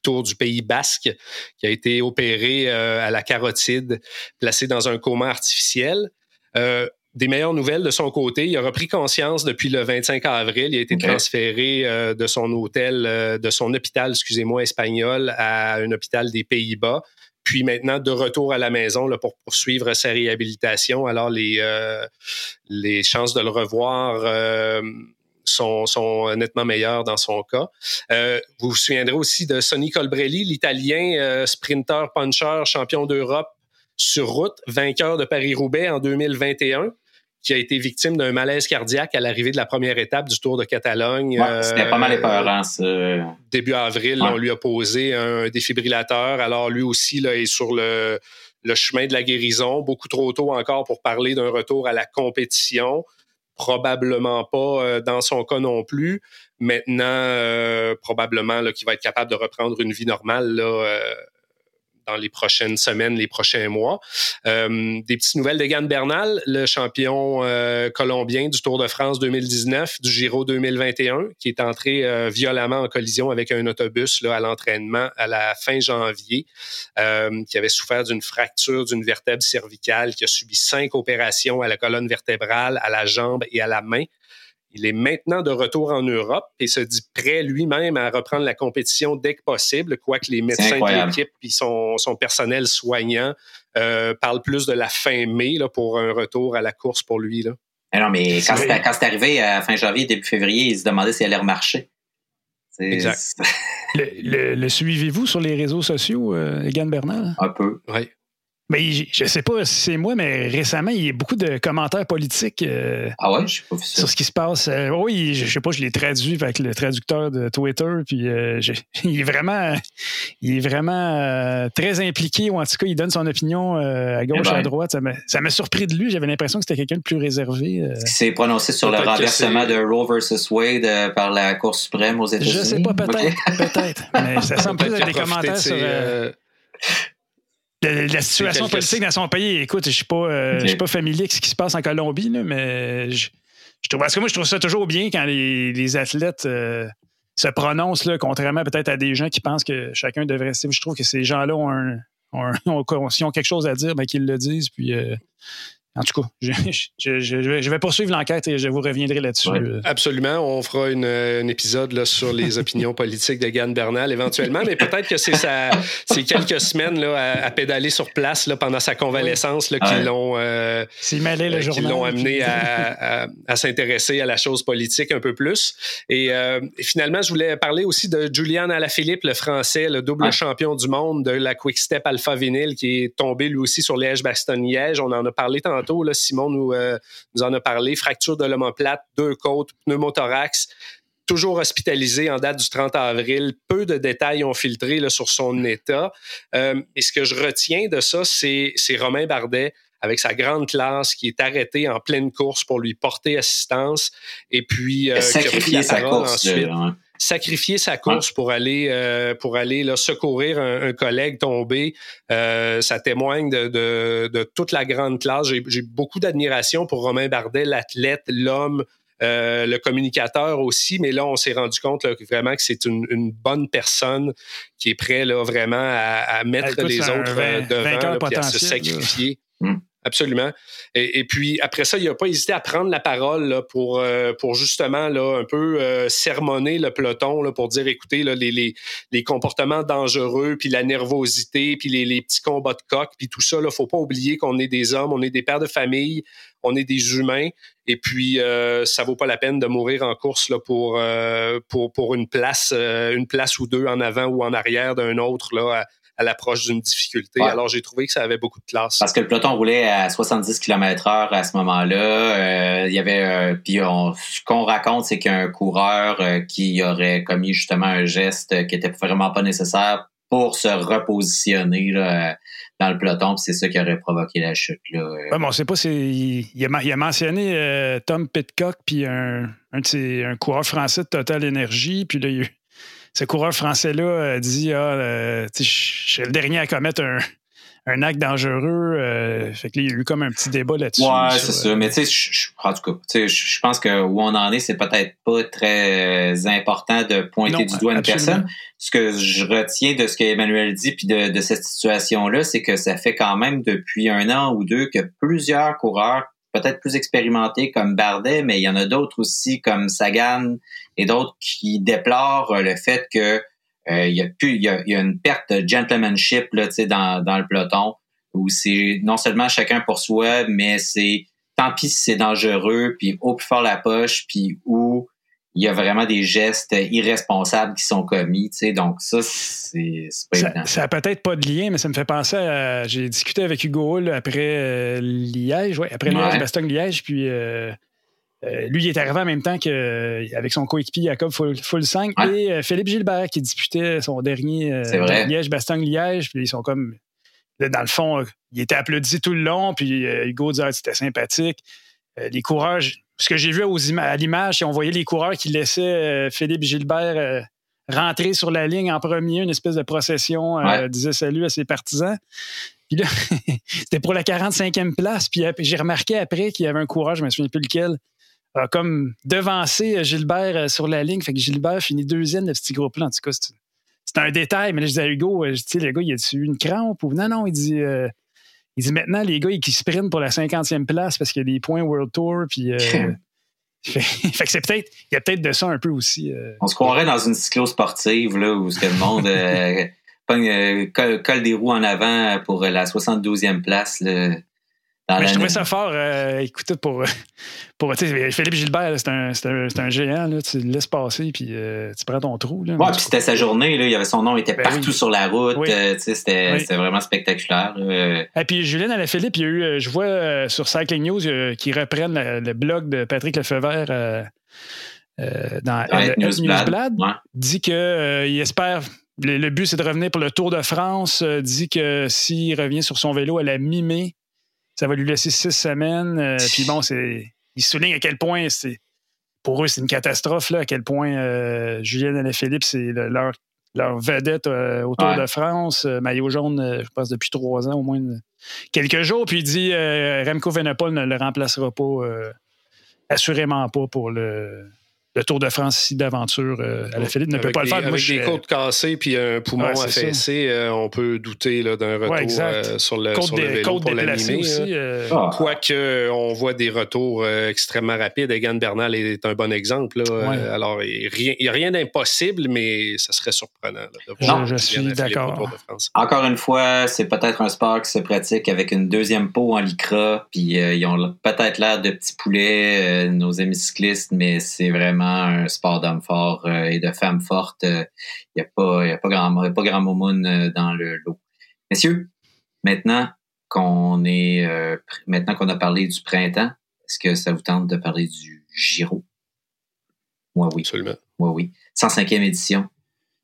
Tour du Pays Basque, qui a été opéré euh, à la carotide, placé dans un coma artificiel. Euh, des meilleures nouvelles de son côté, il a repris conscience depuis le 25 avril. Il a été transféré euh, de son hôtel, de son hôpital, excusez-moi, espagnol, à un hôpital des Pays-Bas. puis maintenant de retour à la maison là, pour poursuivre sa réhabilitation. Alors les, les chances de le revoir sont, sont, nettement meilleures dans son cas. vous vous souviendrez aussi de Sonny Colbrelli, l'Italien sprinter puncher champion d'Europe sur route, vainqueur de Paris-Roubaix en 2021 qui a été victime d'un malaise cardiaque à l'arrivée de la première étape du Tour de Catalogne. C'était pas mal euh, épeurant, Début avril, on lui a posé un défibrillateur. Alors, lui aussi là, est sur le, le chemin de la guérison. Beaucoup trop tôt encore pour parler d'un retour à la compétition. Probablement pas euh, dans son cas non plus. Maintenant, euh, probablement qu'il va être capable de reprendre une vie normale là, dans les prochaines semaines, les prochains mois. Euh, des petites nouvelles d'Egan Bernal, le champion euh, colombien du Tour de France 2019, du Giro 2021, qui est entré euh, violemment en collision avec un autobus là, à l'entraînement à la fin janvier, qui avait souffert d'une fracture d'une vertèbre cervicale, qui a subi cinq opérations à la colonne vertébrale, à la jambe et à la main. Il est maintenant de retour en Europe et se dit prêt lui-même à reprendre la compétition dès que possible, quoique les médecins de l'équipe et son, personnel soignant euh, parlent plus de la fin mai là, pour un retour à la course pour lui. Là. Mais non, mais quand c'est arrivé à fin janvier, début février, il se demandait s'il allait remarcher. Exact. le, suivez-vous sur les réseaux sociaux, euh, Egan Bernal? Un peu. Oui. Mais je sais pas si c'est moi, mais récemment, il y a beaucoup de commentaires politiques euh, ah ouais, je sais pas sur ce qui se passe. Euh, oui, je sais pas, je l'ai traduit avec le traducteur de Twitter, puis euh, il est vraiment, il est vraiment très impliqué, ou en tout cas, il donne son opinion à gauche, eh ben. à droite. Ça m'a surpris de lui. J'avais l'impression que c'était quelqu'un de plus réservé. Il s'est prononcé sur le renversement de Roe versus Wade par la Cour suprême aux États-Unis. Je sais pas, peut-être, peut-être. Mais ça semble plus être des commentaires sur la, situation politique dans son pays, écoute, je suis pas, euh, suis pas familier avec ce qui se passe en Colombie, mais je, trouve, parce que moi, je trouve ça toujours bien quand les, athlètes euh, se prononcent, là, contrairement peut-être à des gens qui pensent que chacun devrait. Je trouve que ces gens-là ont un, ont, s'ils ont quelque chose à dire, ben, qu'ils le disent. Puis, euh, en tout cas, je, vais poursuivre l'enquête et je vous reviendrai là-dessus. Euh. absolument. On fera une, un épisode là, sur les opinions politiques de Gann Bernal éventuellement, mais peut-être que c'est ces quelques semaines là, à, pédaler sur place là, pendant sa convalescence là, qui l'ont euh, euh l'ont amené à, à, s'intéresser à la chose politique un peu plus. Et, euh, finalement, je voulais parler aussi de Julian Alaphilippe, le français, le double champion du monde de la Quick Step Alpha Vinyl, qui est tombé lui aussi sur Liège-Bastogne-Liège. On en a parlé tantôt Simon nous, euh, nous en a parlé. Fracture de l'omoplate, deux côtes, pneumothorax toujours hospitalisé en date du 30 avril. Peu de détails ont filtré sur son état. Euh, et ce que je retiens de ça, c'est Romain Bardet avec sa grande classe qui est arrêté en pleine course pour lui porter assistance et puis euh, qui a sa course, ensuite sacrifier sa course pour aller euh, pour aller là, secourir un, collègue tombé, euh, ça témoigne de, de, de, toute la grande classe. J'ai beaucoup d'admiration pour Romain Bardet, l'athlète, l'homme. Euh, le communicateur aussi, mais là, on s'est rendu compte là, vraiment que c'est une, une, bonne personne qui est prêt là, vraiment à, à mettre les autres devant, et à se sacrifier. Hum. Absolument. Et, puis après ça, il n'a pas hésité à prendre la parole pour, euh, pour justement là, un peu euh, sermonner le peloton là, pour dire écoutez, là, les, les, les, comportements dangereux, puis la nervosité, puis les, les petits combats de coq, puis tout ça, il ne faut pas oublier qu'on est des hommes, on est des pères de famille, on est des humains, et puis euh, ça vaut pas la peine de mourir en course là, pour, euh, pour, pour une place, une place ou deux en avant ou en arrière d'un autre là, l'approche d'une difficulté. Alors, j'ai trouvé que ça avait beaucoup de classe. Parce que le peloton roulait à 70 km heure à ce moment-là. Euh, il y avait, euh, puis ce qu'on raconte, c'est qu'il y a un coureur euh, qui aurait commis justement un geste qui était vraiment pas nécessaire pour se repositionner dans le peloton, c'est ça qui aurait provoqué la chute. Là. Ouais, bon, on sait pas il, il, a, mentionné Tom Pitcock, puis un, un, un coureur français de Total Energy, puis là, il y a eu ce coureur français-là dit Ah, euh, je suis le dernier à commettre un, un acte dangereux. Euh, fait que il y a eu comme un petit débat là-dessus. Ouais, c'est ça. Euh, Mais tu sais, en tout cas, je pense que où on en est, c'est peut-être pas très important de pointer du doigt une personne. Ce que je retiens de ce qu'Emmanuel dit puis de, de cette situation-là, c'est que ça fait quand même depuis un an ou deux que plusieurs coureurs peut-être plus expérimentés comme Bardet, mais il y en a d'autres aussi comme Sagan et d'autres qui déplorent le fait que il y a plus, il y a, une perte de gentlemanship là, dans, dans le peloton où c'est non seulement chacun pour soi, mais c'est tant pis si c'est dangereux, puis au plus fort la poche, puis où il y a vraiment des gestes irresponsables qui sont commis, tu sais. Donc ça, c'est pas ça, évident. Ça a peut-être pas de lien, mais ça me fait penser à... J'ai discuté avec Hugo Hull après euh, Liège, ouais, après Liège, Bastogne-Liège, puis... Euh, euh, lui, il est arrivé en même temps qu'avec son coéquipier Jacob Fulsang et Philippe Gilbert qui disputait son dernier Liège-Bastogne-Liège. Puis ils sont comme dans le fond, il était applaudi tout le long, puis Hugo disait que c'était sympathique. les coureurs, ce que j'ai vu à l'image, c'est on voyait les coureurs qui laissaient euh, Philippe Gilbert euh, rentrer sur la ligne en premier, une espèce de procession, euh, disait salut à ses partisans. Puis là, c'était pour la 45e place. Puis j'ai remarqué après qu'il y avait un coureur, je ne me souviens plus lequel, a comme devancé Gilbert sur la ligne. Fait que Gilbert finit deuxième de ce petit groupe-là. En tout cas, c'est un détail. Mais là, je disais à Hugo, je dis, le gars, il a-tu une crampe? Ou non, non, il dit il dit maintenant, les gars, ils sprintent pour la 50e place parce qu'il y a des points World Tour. Puis, euh, fait, que c'est peut-être, il y a peut-être de ça un peu aussi. Euh. On se croirait dans une cyclo-sportive, là, où que le monde euh, colle, des roues en avant pour la 72e place. Là je trouvais ça fort. Euh, écoute, pour, pour Philippe Gilbert, c'est un, un, un, géant. Là, tu le laisses passer puis euh, tu prends ton trou. Là, ouais, puis c'était sa journée. Là, il y avait son nom, il était ben partout sur la route. Euh, c'était vraiment spectaculaire. Et puis Julien Alaphilippe, il y a eu, je vois sur Cycling News qu'ils reprennent le, blog de Patrick Lefebvre dans ouais, Newsblad. dit qu'il espère le, but, c'est de revenir pour le Tour de France. dit que s'il revient sur son vélo à la mi-mai, ça va lui laisser six semaines. Euh, puis bon, c'est, il souligne à quel point c'est pour eux, c'est une catastrophe, là, à quel point euh, Julien et Philippe, c'est leur, leur vedette euh, au Tour de France. maillot jaune, je pense, depuis trois ans, au moins quelques jours. Puis il dit Remco Venepol ne le remplacera pas, assurément pas pour le, le Tour de France ici d'aventure euh, à la Philippe ne peut pas le faire. avec des côtes cassées puis un poumon affaissé, euh, on peut douter d'un retour euh, sur le, sur le vélo pour l'animer. Ah. Quoique, on voit des retours extrêmement rapides. Egan Bernal est un bon exemple. Alors, il n'y a rien d'impossible, mais ça serait surprenant de voir je, suis d'accord. Encore une fois, c'est peut-être un sport qui se pratique avec une deuxième peau en lycra, puis ils ont peut-être l'air de petits poulets, nos amis cyclistes, mais c'est vraiment un sport d'hommes forts euh, et de femmes fortes. Il euh, n'y a pas, y a pas grand, pas grand euh, dans le lot. Messieurs, maintenant qu'on est, maintenant qu'on a parlé du printemps, est-ce que ça vous tente de parler du Giro? Moi, oui. Absolument. Moi, oui. 105e édition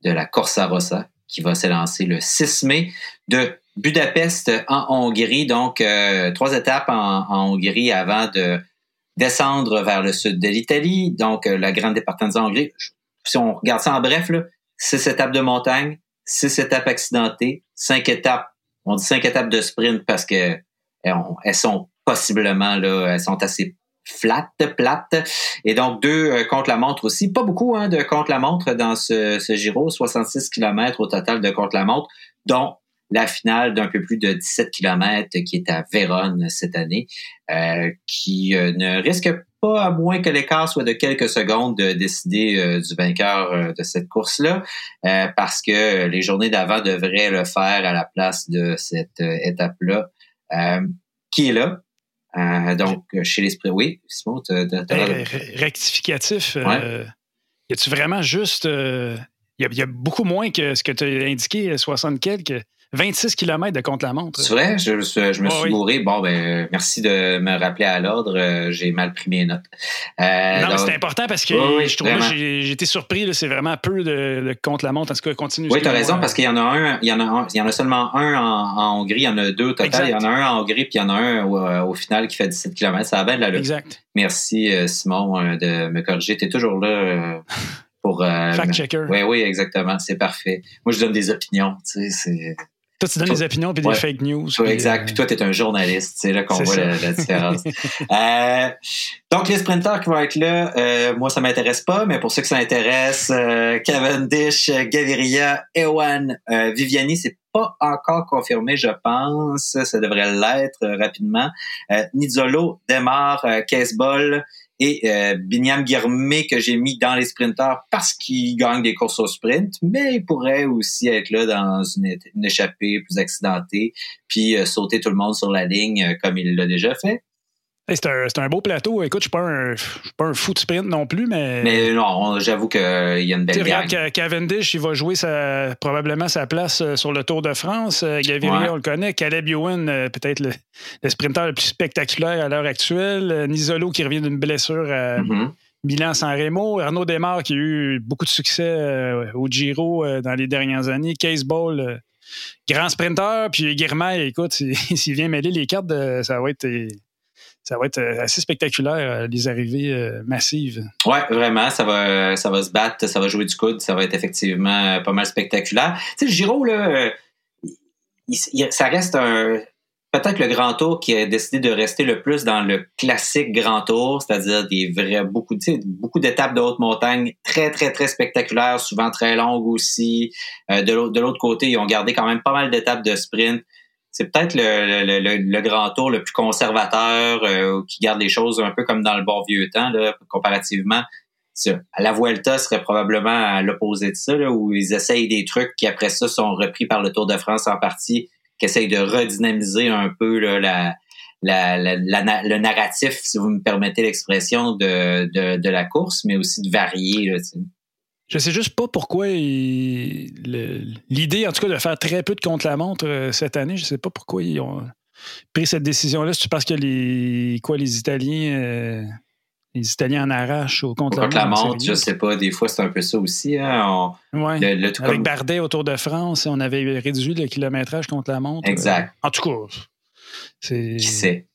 de la Corsa Rossa qui va s'élancer le 6 mai de Budapest en Hongrie. Donc, trois étapes en, Hongrie avant de descendre vers le sud de l'Italie, donc euh, la grande département Hongrie. Si on regarde ça en bref, là, six étapes de montagne, six étapes accidentées, cinq étapes. On dit cinq étapes de sprint parce que eh, elles sont possiblement là, elles sont assez flattes, plates. Et donc deux euh, contre la montre aussi. Pas beaucoup hein, de contre la montre dans ce, ce Giro, 66 km au total de contre la montre, dont la finale d'un peu plus de 17 km qui est à Vérone cette année, euh, qui euh, ne risque pas, à moins que l'écart soit de quelques secondes, de décider euh, du vainqueur de cette course-là, parce que les journées d'avant devraient le faire à la place de cette étape-là, qui est là. donc, chez les Oui, Simon, tu ben, Rectificatif. y a-tu vraiment juste... Il y, a beaucoup moins que ce que tu as indiqué, 60 quelques? 26 km de contre-la-montre. C'est vrai? Je, je me suis bourré. Bon, ben, merci de me rappeler à l'ordre. Euh, j'ai mal pris mes notes. Euh, non, c'est important parce que je trouve j'ai été surpris. C'est vraiment peu de, contre-la-montre. En tout cas, continue. Oui, tu as raison parce qu'il y en a un, il y en a il y en a seulement un en, Hongrie. Il y en a deux au total. Il y en a un en Hongrie puis il y en a un au, final qui fait 17 km. Ça a bien de la Exact. Merci, euh, Simon, de me corriger. Tu es toujours là. pour fact-checker. Oui, oui, exactement. C'est parfait. Moi, je donne des opinions. Tu sais, c'est toi, tu donnes des opinions et des fake news. exact. Puis toi, tu es un journaliste. C'est là qu'on voit la, différence. euh, donc, les sprinteurs qui vont être là, euh, moi, ça m'intéresse pas, mais pour ceux que ça intéresse, euh, Cavendish, Gaviria, Ewan, euh, Viviani, c'est pas encore confirmé, je pense. Ça devrait l'être rapidement. Euh, Nizzolo, Demar, Caseball et euh, Binyam que j'ai mis dans les sprinteurs parce qu'il gagne des courses au sprint, mais il pourrait aussi être là dans une, échappée plus accidentée, puis euh, sauter tout le monde sur la ligne euh, comme il l'a déjà fait c'est un, beau plateau. Écoute, je ne suis pas un fou de sprint non plus, mais. Mais non, j'avoue qu'il y a une belle regarde, Cavendish, il va jouer probablement sa place euh, sur le Tour de France. Euh, Gaviria, on le connaît. Caleb Ewan, euh, peut-être le, sprinter le plus spectaculaire à l'heure actuelle. Nisolo qui revient d'une blessure à mm-hmm. Milan-San Remo. Arnaud Desmar qui a eu beaucoup de succès au Giro dans les dernières années. Case Ball. Grand sprinter, puis Guirmay, écoute, s'il vient mêler les cartes, ça va être ça va être euh, assez spectaculaire, euh, les arrivées euh, massives. Oui, vraiment, ça va, ça va se battre, ça va jouer du coude, ça va être effectivement pas mal spectaculaire. Tu sais, Giro, là, ça reste un. Peut-être le grand tour qui a décidé de rester le plus dans le classique grand tour, c'est-à-dire des vrais beaucoup, beaucoup d'étapes de haute montagne très, très, très spectaculaires, souvent très longues aussi. de l'autre côté, ils ont gardé quand même pas mal d'étapes de sprint c'est peut-être le, grand tour le plus conservateur euh, qui garde les choses un peu comme dans le bon vieux temps, là, comparativement. À la Vuelta serait probablement l'opposé de ça, où ils essayent des trucs qui après ça sont repris par le Tour de France en partie, qui essayent de redynamiser un peu la, le narratif, si vous me permettez l'expression, de, de, la course, mais aussi de varier. Là, je sais juste pas pourquoi l'idée, en tout cas, de faire très peu de contre-la-montre euh, cette année, je sais pas pourquoi ils ont pris cette décision-là. C'est parce que les quoi les Italiens euh, les Italiens en arrachent au contre-la-montre? Contre-la-montre, je sais pas, des fois c'est un peu ça aussi. Hein. Avec Bardet au Tour de France, on avait réduit le kilométrage contre-la-montre. Exact. en tout cas, c'est. Qui sait?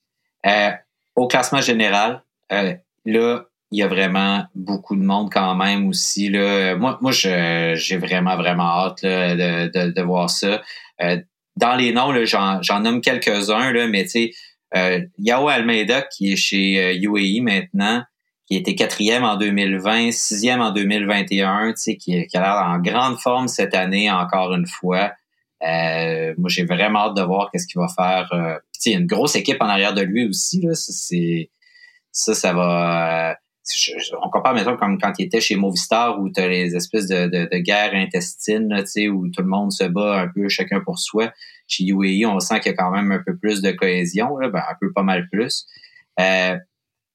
Euh, au classement général, là, il y a vraiment beaucoup de monde quand même aussi. Là. Moi, moi j'ai vraiment, vraiment hâte de, de, voir ça. Euh, dans les noms, j'en nomme quelques-uns, mais tu sais, euh, Yao Almeida, qui est chez UAE euh, maintenant, qui était quatrième en 2020, sixième en 2021, tu sais, qui, qui a l'air en grande forme cette année, encore une fois. moi, j'ai vraiment hâte de voir qu'est-ce qu'il va faire. Euh, il y a une grosse équipe en arrière de lui aussi. Là, c'est ça, ça va on compare maintenant comme quand il était chez Movistar où tu as les espèces de, de, guerres intestines, là, où tout le monde se bat un peu chacun pour soi. Chez UAE, on sent qu'il y a quand même un peu plus de cohésion, là, ben, un peu pas mal plus. Euh,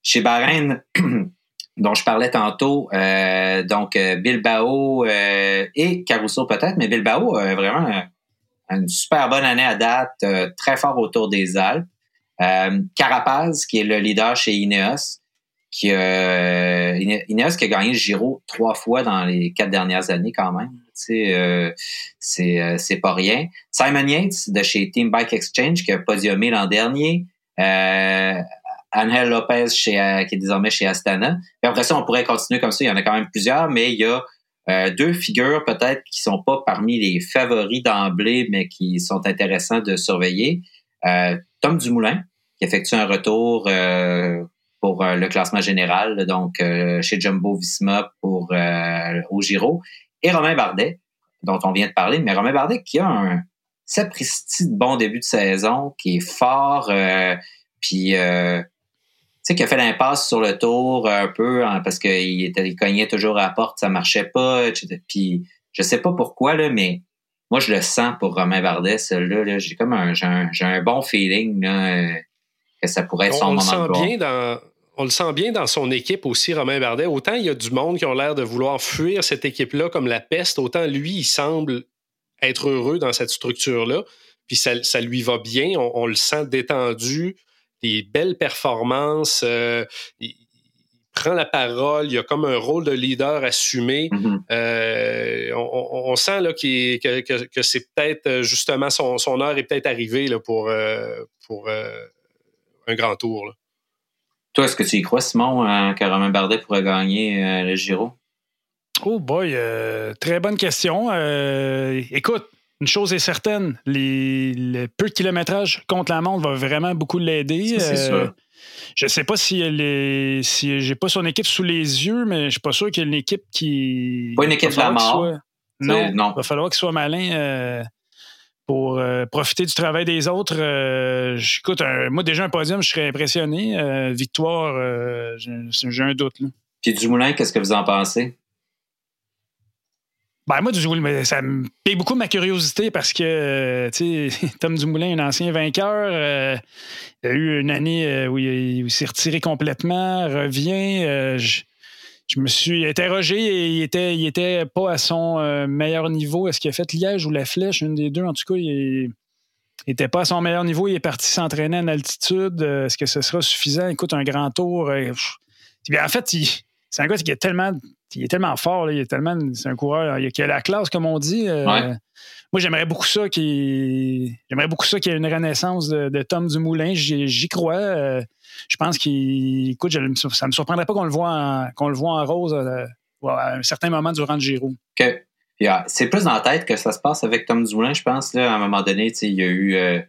chez Bahreïn, dont je parlais tantôt, euh, donc euh, Bilbao et Caruso peut-être, mais Bilbao a vraiment une super bonne année à date, très fort autour des Alpes. Carapaz, qui est le leader chez Ineos, qui euh, Ineos qui a gagné le Giro trois fois dans les quatre dernières années quand même. Euh, c'est euh, c'est pas rien. Simon Yates de chez Team Bike Exchange qui a podiumé l'an dernier. Euh, Angel Lopez chez, euh, qui est désormais chez Astana. Et après ça, on pourrait continuer comme ça. Il y en a quand même plusieurs, mais il y a euh, deux figures peut-être qui sont pas parmi les favoris d'emblée, mais qui sont intéressants de surveiller. Tom Dumoulin, qui effectue un retour pour euh, le classement général, donc euh, chez Jumbo Visma pour euh, au Giro, et Romain Bardet, dont on vient de parler, mais Romain Bardet qui a un sapristi de bon début de saison, qui est fort, puis tu sais, qui a fait l'impasse sur le tour un peu hein, parce qu'il était, il cognait toujours à la porte, ça marchait pas, puis je sais pas pourquoi là, mais moi je le sens pour Romain Bardet, celui-là, j'ai comme un, j'ai un, bon feeling là, que ça pourrait être son moment de bien dans on le sent bien dans son équipe aussi, Romain Bardet. Autant il y a du monde qui ont l'air de vouloir fuir cette équipe-là comme la peste, autant lui, il semble être heureux dans cette structure-là. Puis ça, lui va bien, on, le sent détendu, des belles performances. Euh, il, prend la parole, il a comme un rôle de leader assumé. Mm-hmm. Euh, on, sent là, que, c'est peut-être euh, justement son, heure est peut-être arrivée là, pour, pour un grand tour. Là. Toi, est-ce que tu y crois, Simon, euh, que Romain Bardet pourrait gagner euh, le Giro? Oh boy, euh, très bonne question. écoute, une chose est certaine, les, peu de kilométrage contre la montre va vraiment beaucoup l'aider. C'est sûr. Je ne sais pas si elle est, si j'ai pas son équipe sous les yeux, mais je suis pas sûr qu'il y ait une équipe qui. Pas une équipe de la mort. non, il va falloir qu'il soit malin pour profiter du travail des autres. écoute, moi, déjà, un podium, je serais impressionné. victoire, j'ai un doute. Là. Puis Dumoulin, qu'est-ce que vous en pensez? Ben, moi, Dumoulin, ça me paye beaucoup ma curiosité parce que, tu sais, Tom Dumoulin, un ancien vainqueur, euh, il a eu une année euh, où il, s'est retiré complètement, revient. Euh, je, me suis interrogé et il était, il était pas à son meilleur niveau. Est-ce qu'il a fait Liège ou la Flèche, une des deux? En tout cas, il n'était pas à son meilleur niveau. Il est parti s'entraîner en altitude. Est-ce que ce sera suffisant? Écoute, un grand tour. en fait, c'est un gars qui a tellement il est tellement fort, il est tellement. C'est un coureur qui a la classe, comme on dit. Euh, moi, j'aimerais beaucoup ça qu'il. J'aimerais beaucoup ça qu'il y ait une renaissance de, Tom Dumoulin. J'y crois. Euh, je pense qu'il. Écoute, ça ne me surprendrait pas qu'on le voit en, qu'on le voit en rose euh, à un certain moment durant le Giro. C'est plus dans la tête que ça se passe avec Tom Dumoulin, je pense. Là, à un moment donné, il y a eu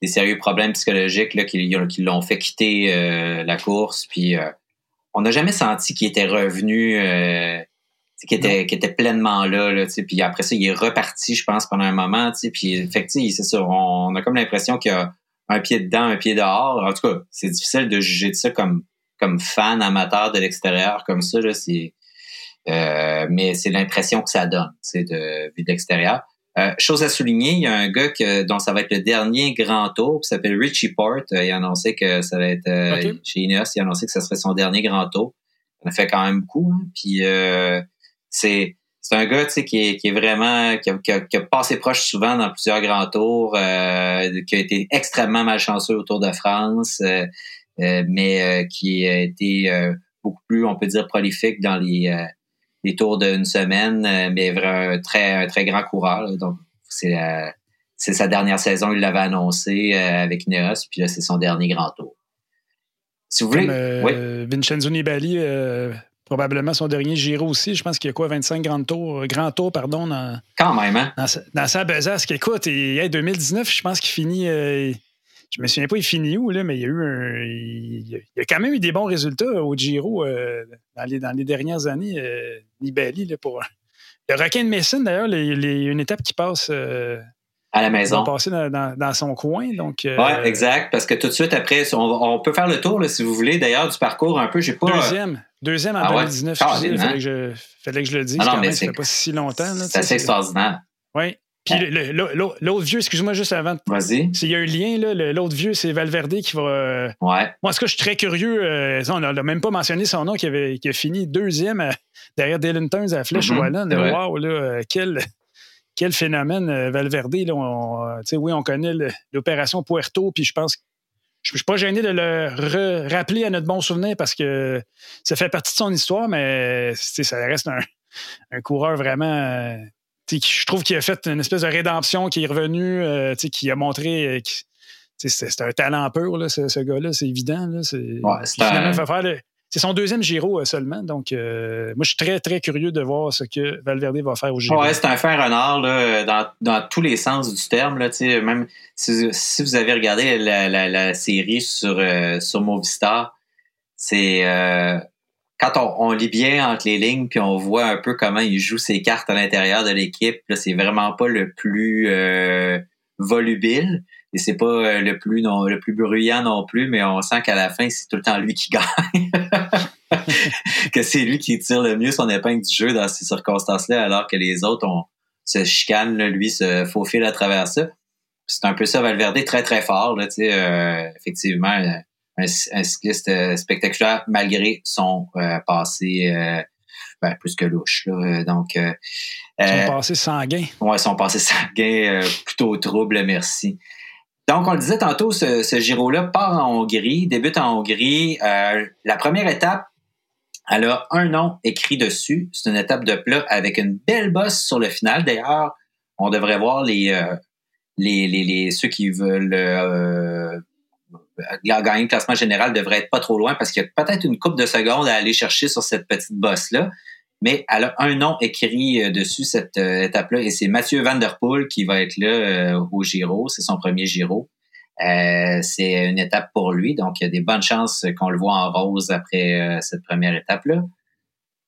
des sérieux problèmes psychologiques là, qui, l'ont fait quitter la course. Puis on n'a jamais senti qu'il était revenu, euh, qu'il était, était pleinement là. là puis après ça, il est reparti, je pense, pendant un moment. Puis effectivement, c'est sûr, on, a comme l'impression qu'il y a un pied dedans, un pied dehors. En tout cas, c'est difficile de juger de ça comme, comme fan amateur de l'extérieur, comme ça. Là, c'est, euh, mais c'est l'impression que ça donne, de vue de l'extérieur. Euh, chose à souligner, il y a un gars que, dont ça va être le dernier grand tour, qui s'appelle Richie Port. Euh, il a annoncé que ça va être euh, chez Ineos, il a annoncé que ça serait son dernier grand tour. Il a fait quand même beaucoup. Hein. Puis c'est c'est un gars qui est, qui est vraiment qui a, qui, a, passé proche souvent dans plusieurs grands tours, qui a été extrêmement malchanceux au Tour de France, mais qui a été beaucoup plus, on peut dire, prolifique dans les des tours d'une semaine, euh, mais un très, un très grand coureur. donc, c'est euh, c'est sa dernière saison, il l'avait annoncé euh, avec Neos, puis là, c'est son dernier grand tour. Si vous voulez. oui. Vincenzo Nibali, probablement son dernier Giro aussi. Je pense qu'il y a quoi, 25 grands tours, grand tour, pardon, dans, Quand même, hein? dans, sa, besace. Écoute, il, 2019, je pense qu'il finit je me souviens pas, il finit où, là, mais il y a eu il, y a quand même eu des bons résultats au Giro euh, dans, les, dans les dernières années. Euh, Nibali, là, pour. Le requin de Messine, d'ailleurs, les, une étape qui passe. Euh, à la maison. Passer dans, son coin. Donc, euh, oui, exact. Parce que tout de suite après, on, peut faire le tour, là, si vous voulez, d'ailleurs, du parcours un peu. J'ai pas. Deuxième. Deuxième en 2019. Ah, il fallait, que je, fallait que je le dise. Ah non, quand même, ça fait pas si longtemps. C'est assez extraordinaire. Oui. Puis l'autre vieux, excuse-moi juste avant. Vas-y. S'il y a un lien, l'autre vieux, c'est Valverde qui va. Euh, ouais. Moi, en tout cas, je suis très curieux. Euh, on n'a même pas mentionné son nom, qui, avait, qui a fini deuxième euh, derrière Dylan Turns à la Flèche mm Wow, là, quel, quel phénomène, Valverde. Là, oui, on connaît l'opération Puerto, puis je pense que je ne suis pas gêné de le rappeler à notre bon souvenir parce que ça fait partie de son histoire, mais ça reste un, un coureur vraiment je trouve qu'il a fait une espèce de rédemption qui est revenu, euh, qui a montré. Euh, c'est un talent pur, là, ce, gars-là, c'est évident. C'est son deuxième Giro euh, seulement. Donc, moi, je suis très, très curieux de voir ce que Valverde va faire au Giro. Ouais, c'est un fin renard dans, dans, tous les sens du terme. Là, même si, si, vous avez regardé la, la, série sur, sur Movistar, c'est quand on, lit bien entre les lignes, puis on voit un peu comment il joue ses cartes à l'intérieur de l'équipe, c'est vraiment pas le plus euh, volubile et c'est pas euh, le plus non, le plus bruyant non plus, mais on sent qu'à la fin c'est tout le temps lui qui gagne, que c'est lui qui tire le mieux son épingle du jeu dans ces circonstances-là, alors que les autres on se chicanent, lui se faufile à travers ça. C'est un peu ça Valverde très très fort là, tu sais, euh, effectivement un, cycliste euh, spectaculaire malgré son euh, passé euh, ben, plus que louche. Là. Donc, son passé sanguin. Oui, son passé sanguin, plutôt trouble, merci. Donc, on le disait tantôt, ce, ce Giro-là part en Hongrie, débute en Hongrie. la première étape, elle a un nom écrit dessus. C'est une étape de plat avec une belle bosse sur le final. D'ailleurs, on devrait voir les, les, les, les, ceux qui veulent gagner le classement général devrait être pas trop loin parce qu'il y a peut-être une coupe de secondes à aller chercher sur cette petite bosse-là. Mais elle a un nom écrit euh, dessus, cette euh, étape-là, et c'est Mathieu Van Der Poel qui va être là euh, au Giro. C'est son premier Giro. c'est une étape pour lui, donc il y a des bonnes chances qu'on le voit en rose après cette première étape-là.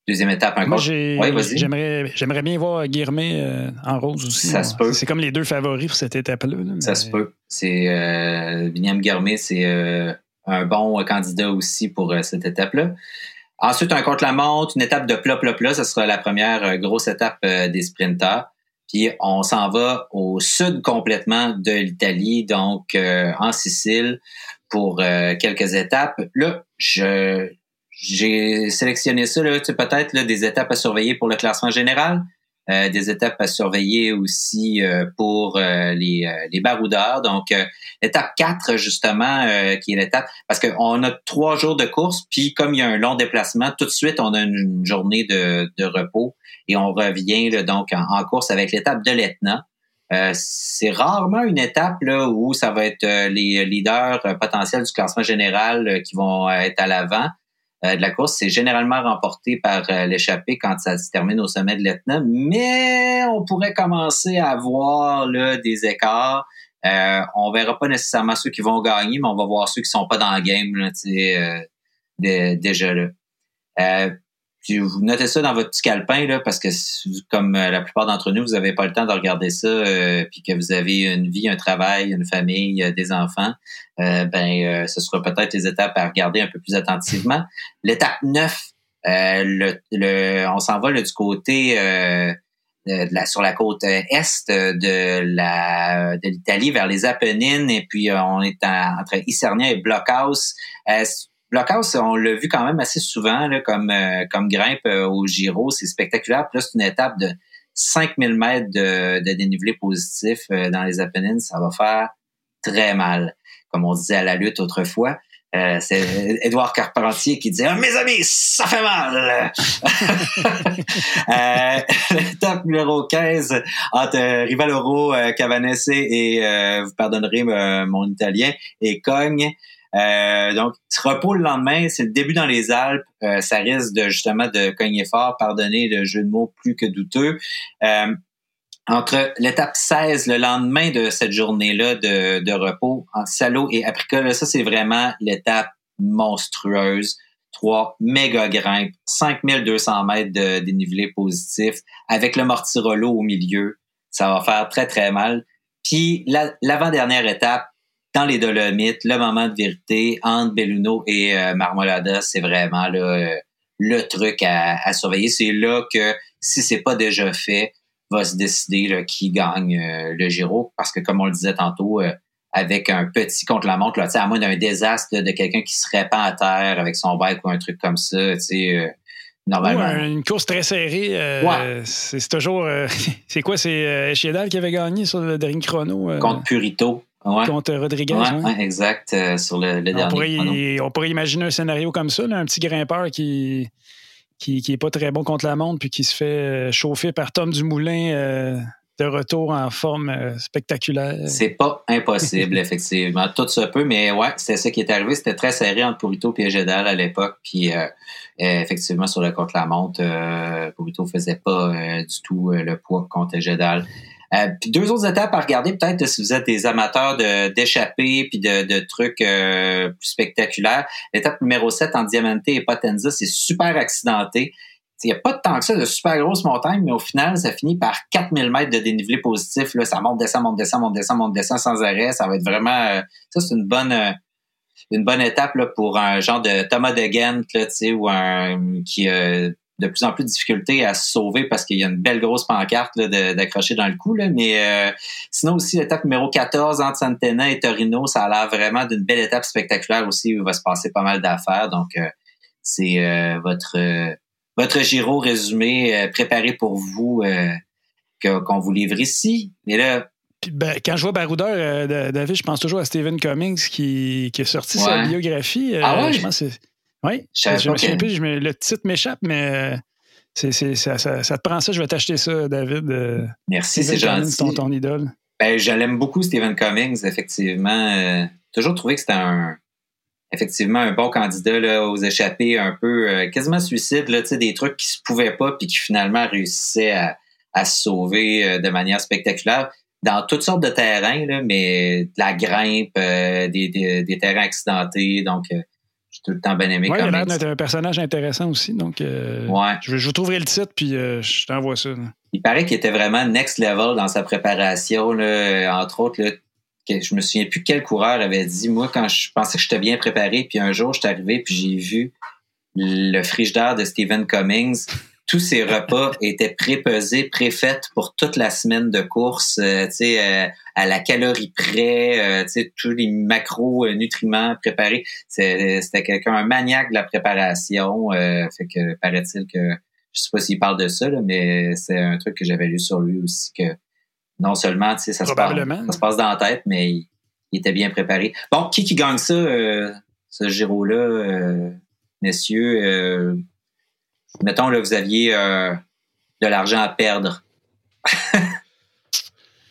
Deuxième étape, un Moi, j'aimerais, j'aimerais bien voir Guirmet euh, en rose aussi. Ça se peut. C'est comme les deux favoris pour cette étape-là. Ça se peut. C'est euh, William Guirmet, c'est euh, un bon candidat aussi pour cette étape-là. Ensuite, un contre-la-montre, une étape de plat-plat-plat. Ce sera la première grosse étape des sprinters. Puis on s'en va au sud complètement de l'Italie, donc en Sicile, pour quelques étapes. Là, je j'ai sélectionné ça, là, peut-être des étapes à surveiller pour le classement général, euh, des étapes à surveiller aussi euh, pour euh, les, les baroudeurs. Donc, étape 4, justement, qui est l'étape, parce qu'on a trois jours de course, puis comme il y a un long déplacement, tout de suite, on a une, journée de, de, repos et on revient là, donc en, course avec l'étape de l'Etna. c'est rarement une étape là, où ça va être les leaders potentiels du classement général qui vont être à l'avant. Euh, de la course. C'est généralement remporté par euh, l'échappée quand ça se termine au sommet de l'Etna, mais on pourrait commencer à voir là, des écarts. Euh, on verra pas nécessairement ceux qui vont gagner, mais on va voir ceux qui sont pas dans le game là, euh, déjà là. Euh, vous notez ça dans votre petit calepin là, parce que comme euh, la plupart d'entre nous, vous n'avez pas le temps de regarder ça, euh, puis que vous avez une vie, un travail, une famille, euh, des enfants, ben ce sera peut-être les étapes à regarder un peu plus attentivement. L'étape 9, le, on s'en va du côté de la, sur la côte est de la de l'Italie vers les Apennines et puis on est entre Isernia et Blockhouse. Blockhouse, on l'a vu quand même assez souvent comme, euh, comme grimpe euh, au Giro. C'est spectaculaire. Puis là, c'est une étape de 5000 mètres de, dénivelé positif euh, dans les Apennines. Ça va faire très mal, comme on disait à la lutte autrefois. c'est Édouard Carpentier qui disait Mes amis, ça fait mal! L'étape numéro 15 entre Rivaloro, Cavanesse et, vous pardonnerez mon italien, et Cogne. Euh, donc, ce repos le lendemain, c'est le début dans les Alpes. Euh, ça risque de justement de cogner fort, pardonner le jeu de mots plus que douteux. Euh, entre l'étape 16, le lendemain de cette journée-là de, de repos, en Salo et Apricot, ça c'est vraiment l'étape monstrueuse. Trois méga grimpes, 5200 mètres de dénivelé positif, avec le mortirolo au milieu. Ça va faire très, très mal. Puis l'avant-dernière étape, dans les Dolomites, le moment de vérité entre Belluno et euh, Marmolada, c'est vraiment euh, le truc à, surveiller. C'est là que, si c'est pas déjà fait, va se décider qui gagne euh, le Giro. Parce que, comme on le disait tantôt, avec un petit contre-la-montre, à moins d'un désastre de quelqu'un qui se répand à terre avec son bike ou un truc comme ça, tu sais... Normalement. une course très serrée. C'est toujours. c'est quoi? C'est Echiedal qui avait gagné sur le dernier chrono? Contre Purito contre Rodriguez. Ouais, exact, euh, sur le, le on Pourrait, on pourrait imaginer un scénario comme ça, un petit grimpeur qui, qui, qui est pas très bon contre la montre puis qui se fait euh, chauffer par Tom Dumoulin euh, de retour en forme spectaculaire. C'est pas impossible, effectivement. Tout se peut, mais ouais, c'était ça qui est arrivé. C'était très serré entre Purito et Gédal à l'époque. Puis effectivement, sur le contre-la-montre, Purito faisait pas du tout le poids contre Gédal. Euh, puis deux autres étapes à regarder, peut-être si vous êtes des amateurs de d'échappées puis de, de trucs euh, plus spectaculaires. L'étape numéro 7 en Diamante et Potenza, c'est super accidenté. Il n'y a pas de temps que ça de super grosses montagnes, mais au final, ça finit par 4000 mètres de dénivelé positif. Là, ça monte, descend, monte, descend, monte, descend, monte, descend sans arrêt. Ça va être vraiment... Euh, ça, c'est une bonne une bonne étape là, pour un genre de Thomas de Ghent, là, ou un qui de plus en plus de difficultés à se sauver parce qu'il y a une belle grosse pancarte d'accrocher dans le cou. Là. Mais euh, sinon aussi, l'étape numéro 14 entre Santana et Torino, ça a l'air vraiment d'une belle étape spectaculaire aussi où il va se passer pas mal d'affaires. Donc, euh, c'est euh, votre votre Giro résumé préparé pour vous qu'on vous livre ici. Mais là, ben, quand je vois Baroudeur, David, je pense toujours à Stephen Cummings qui, qui a sorti sa biographie. ah ouais? Je pense oui, je, me souviens plus, le titre m'échappe, mais c'est, ça, te prend ça, je vais t'acheter ça, David. Euh, Merci, c'est gentil. Ton, ton idole. Ben, je l'aime beaucoup, Stephen Cummings, effectivement. Euh, toujours trouvé que c'était un effectivement un bon candidat là, aux échappées un peu euh, quasiment suicide, là, des trucs qui se pouvaient pas puis qui finalement réussissaient à, à se sauver de manière spectaculaire dans toutes sortes de terrains, là, mais de la grimpe, des, des, des, terrains accidentés. Donc, tout le temps bien aimé. Oui, il a l'air d'être un personnage intéressant aussi. Donc, ouais. je, je vous trouverai le titre, puis je t'envoie ça. Il paraît qu'il était vraiment next level dans sa préparation. Là, entre autres, là, je me souviens plus quel coureur avait dit, moi, quand je pensais que j'étais bien préparé, puis un jour, je suis arrivé, puis j'ai vu le frigidaire de Stephen Cummings. Tous ses repas étaient pré-pesés, pré-faits pour toute la semaine de course, euh, tu sais, euh, à la calorie près, euh, tu sais, tous les macro-nutriments préparés. C'était quelqu'un, un maniaque de la préparation. fait que paraît-il que, je sais pas s'il parle de ça, mais c'est un truc que j'avais lu sur lui aussi, que non seulement, tu sais, ça, se passe, ça se passe dans la tête, mais il, était bien préparé. Bon, qui qui gagne ça, ce Giro-là? messieurs, euh, mettons, là, vous aviez euh, de l'argent à perdre.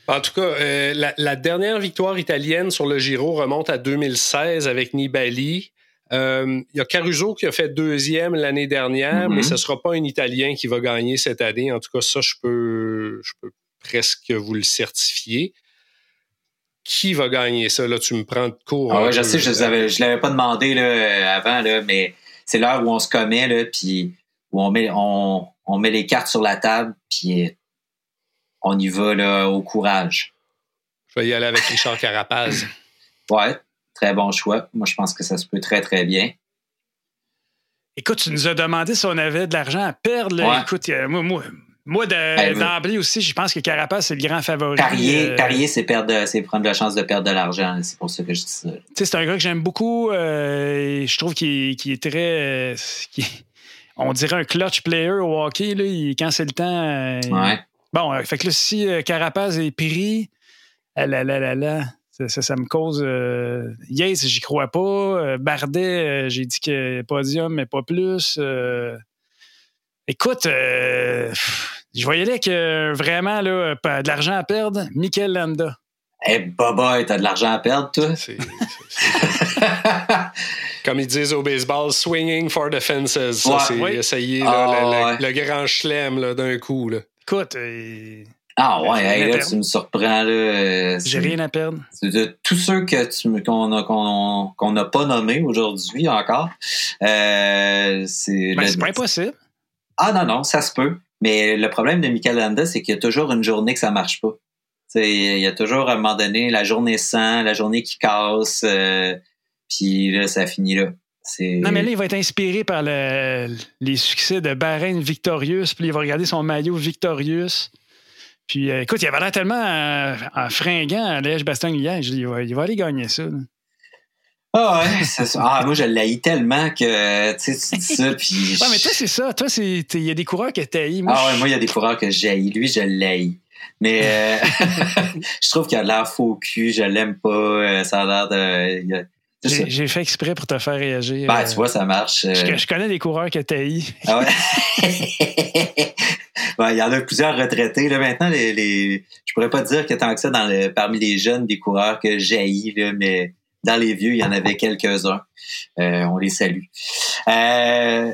En tout cas, euh, la, dernière victoire italienne sur le Giro remonte à 2016 avec Nibali. Il y a Caruso qui a fait deuxième l'année dernière, mais mm-hmm. ce ne sera pas un Italien qui va gagner cette année. En tout cas, ça, je peux, je peux presque vous le certifier. Qui va gagner ça? Là, tu me prends de court. Ah je sais, je ne l'avais pas demandé là, avant, là, mais c'est l'heure où on se commet, là, puis où on met, on, on met les cartes sur la table, puis on y va là, au courage. Je vais y aller avec Richard Carapaz. ouais, très bon choix. Moi, je pense que ça se peut très, très bien. Écoute, tu nous as demandé si on avait de l'argent à perdre. Là. Écoute, moi, moi, moi, d'emblée aussi, je pense que Carapace, c'est le grand favori. Parier, euh, c'est perdre, c'est prendre la chance de perdre de l'argent. C'est pour ça que je dis ça. C'est un gars que j'aime beaucoup. Euh, je trouve qu'il est très. Euh, on dirait un clutch player au hockey. Là, quand c'est le temps. ouais. Bon, fait que là, si Carapace est pris, ah là, là, là, là, ça, ça, me cause. yes, j'y crois pas. Bardet, j'ai dit que podium, mais pas plus. Écoute, je voyais là que vraiment là, de l'argent à perdre, Mikel Landa. Eh, hey, Baba, t'as de l'argent à perdre, toi? Comme ils disent au baseball, swinging for the fenses. Ça, c'est, est, ah, le, grand chelem d'un coup. Là. Écoute. Euh, ah ouais, là, tu me surprends. Là, euh, J'ai rien à perdre. De tous ceux qu'on n'a pas nommés aujourd'hui encore, euh, c'est. Ben, c'est pas impossible. Ah non, non, ça se peut. Mais le problème de Michael Landa, c'est qu'il y a toujours une journée que ça marche pas. il y a toujours à un moment donné la journée sans, la journée qui casse, euh, puis là, ça finit là. Non, mais là, il va être inspiré par les succès de Bahreïn Victorious, puis il va regarder son maillot Victorious. Puis euh, écoute, il avait l'air tellement euh, fringant à Liège-Bastogne-Liège. Il va, il va aller gagner ça. Ah ouais, ça. Ah, moi, je l'haïs tellement que, tu sais, tu dis ça, puis... Ouais, mais toi, c'est ça. Toi, il y a des coureurs que t'haïs. Ah ouais, moi, il y a des coureurs que j'haïs. Lui, je l'haïs. Mais euh, je trouve qu'il a l'air faux cul, je l'aime pas. Ça a l'air de... J'ai fait exprès pour te faire réagir. Ben, tu vois, ça marche. Je, je connais des coureurs que t'haïs. Ah ouais? ben, il y en a plusieurs retraités. Là, maintenant, les, les... je pourrais pas dire que tant que ça dans le, parmi les jeunes, des coureurs que j'haïs, mais dans les vieux, il y en avait quelques-uns. Euh, on les salue. Euh,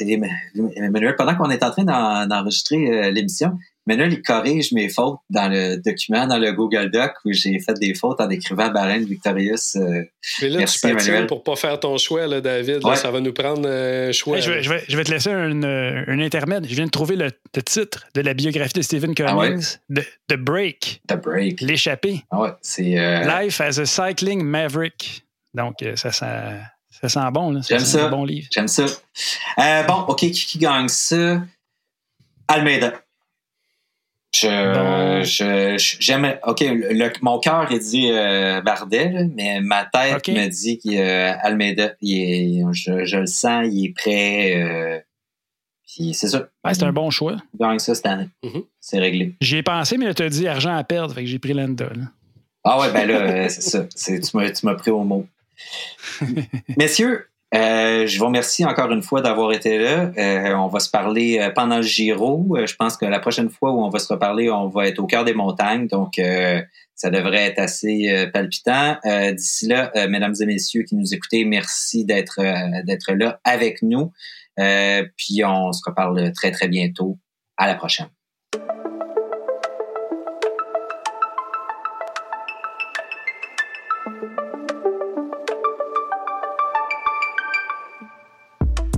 Emmanuel, pendant qu'on est en train d'enregistrer euh, l'émission, Manuel, il corrige mes fautes dans le document, dans le Google Doc, où j'ai fait des fautes en écrivant Barren Victorious. Euh, Mais là, merci, tu Emmanuel. pour pas faire ton choix, là, David. ça va nous prendre un choix. je, vais, je, vais, te laisser un, un, intermède. Je viens de trouver le, titre de la biographie de Stephen ah Cummings, The, Break. The Break. L'échappée. Ah ouais, c'est... Euh, Life as a Cycling Maverick. Donc, euh, ça sent... Ça sent bon, J'aime ça. Un bon livre. J'aime ça. bon, OK, qui, qui gagne ça? Almeida. Je, j'aime. OK, le, mon cœur il dit euh, Bardet, mais ma tête me dit qu'Almeida, il je, je, le sens, il est prêt. Euh, puis c'est ça. c'est un bon choix. Il gagne ça cette année. Mm-hmm. C'est réglé. J'y ai pensé, mais là, tu as dit argent à perdre, fait que j'ai pris Landa. Ah ouais, ben là, euh, c'est ça. C'est, tu, m'as, tu m'as pris au mot. Messieurs, euh, je vous remercie encore une fois d'avoir été là. Euh, on va se parler euh, pendant le Giro. je pense que la prochaine fois où on va se reparler, on va être au cœur des montagnes. Donc, ça devrait être assez palpitant. D'ici là, mesdames et messieurs qui nous écoutez, merci d'être d'être là avec nous. puis on se reparle très, très bientôt. À la prochaine.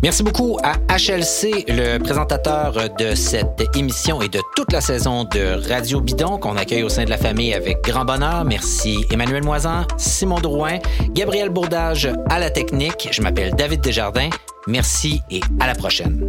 Merci beaucoup à HLC, le présentateur de cette émission et de toute la saison de Radio Bidon qu'on accueille au sein de la famille avec grand bonheur. Merci Emmanuel Moisan, Simon Drouin, Gabriel Bourdage à la technique. Je m'appelle David Desjardins. Merci et à la prochaine.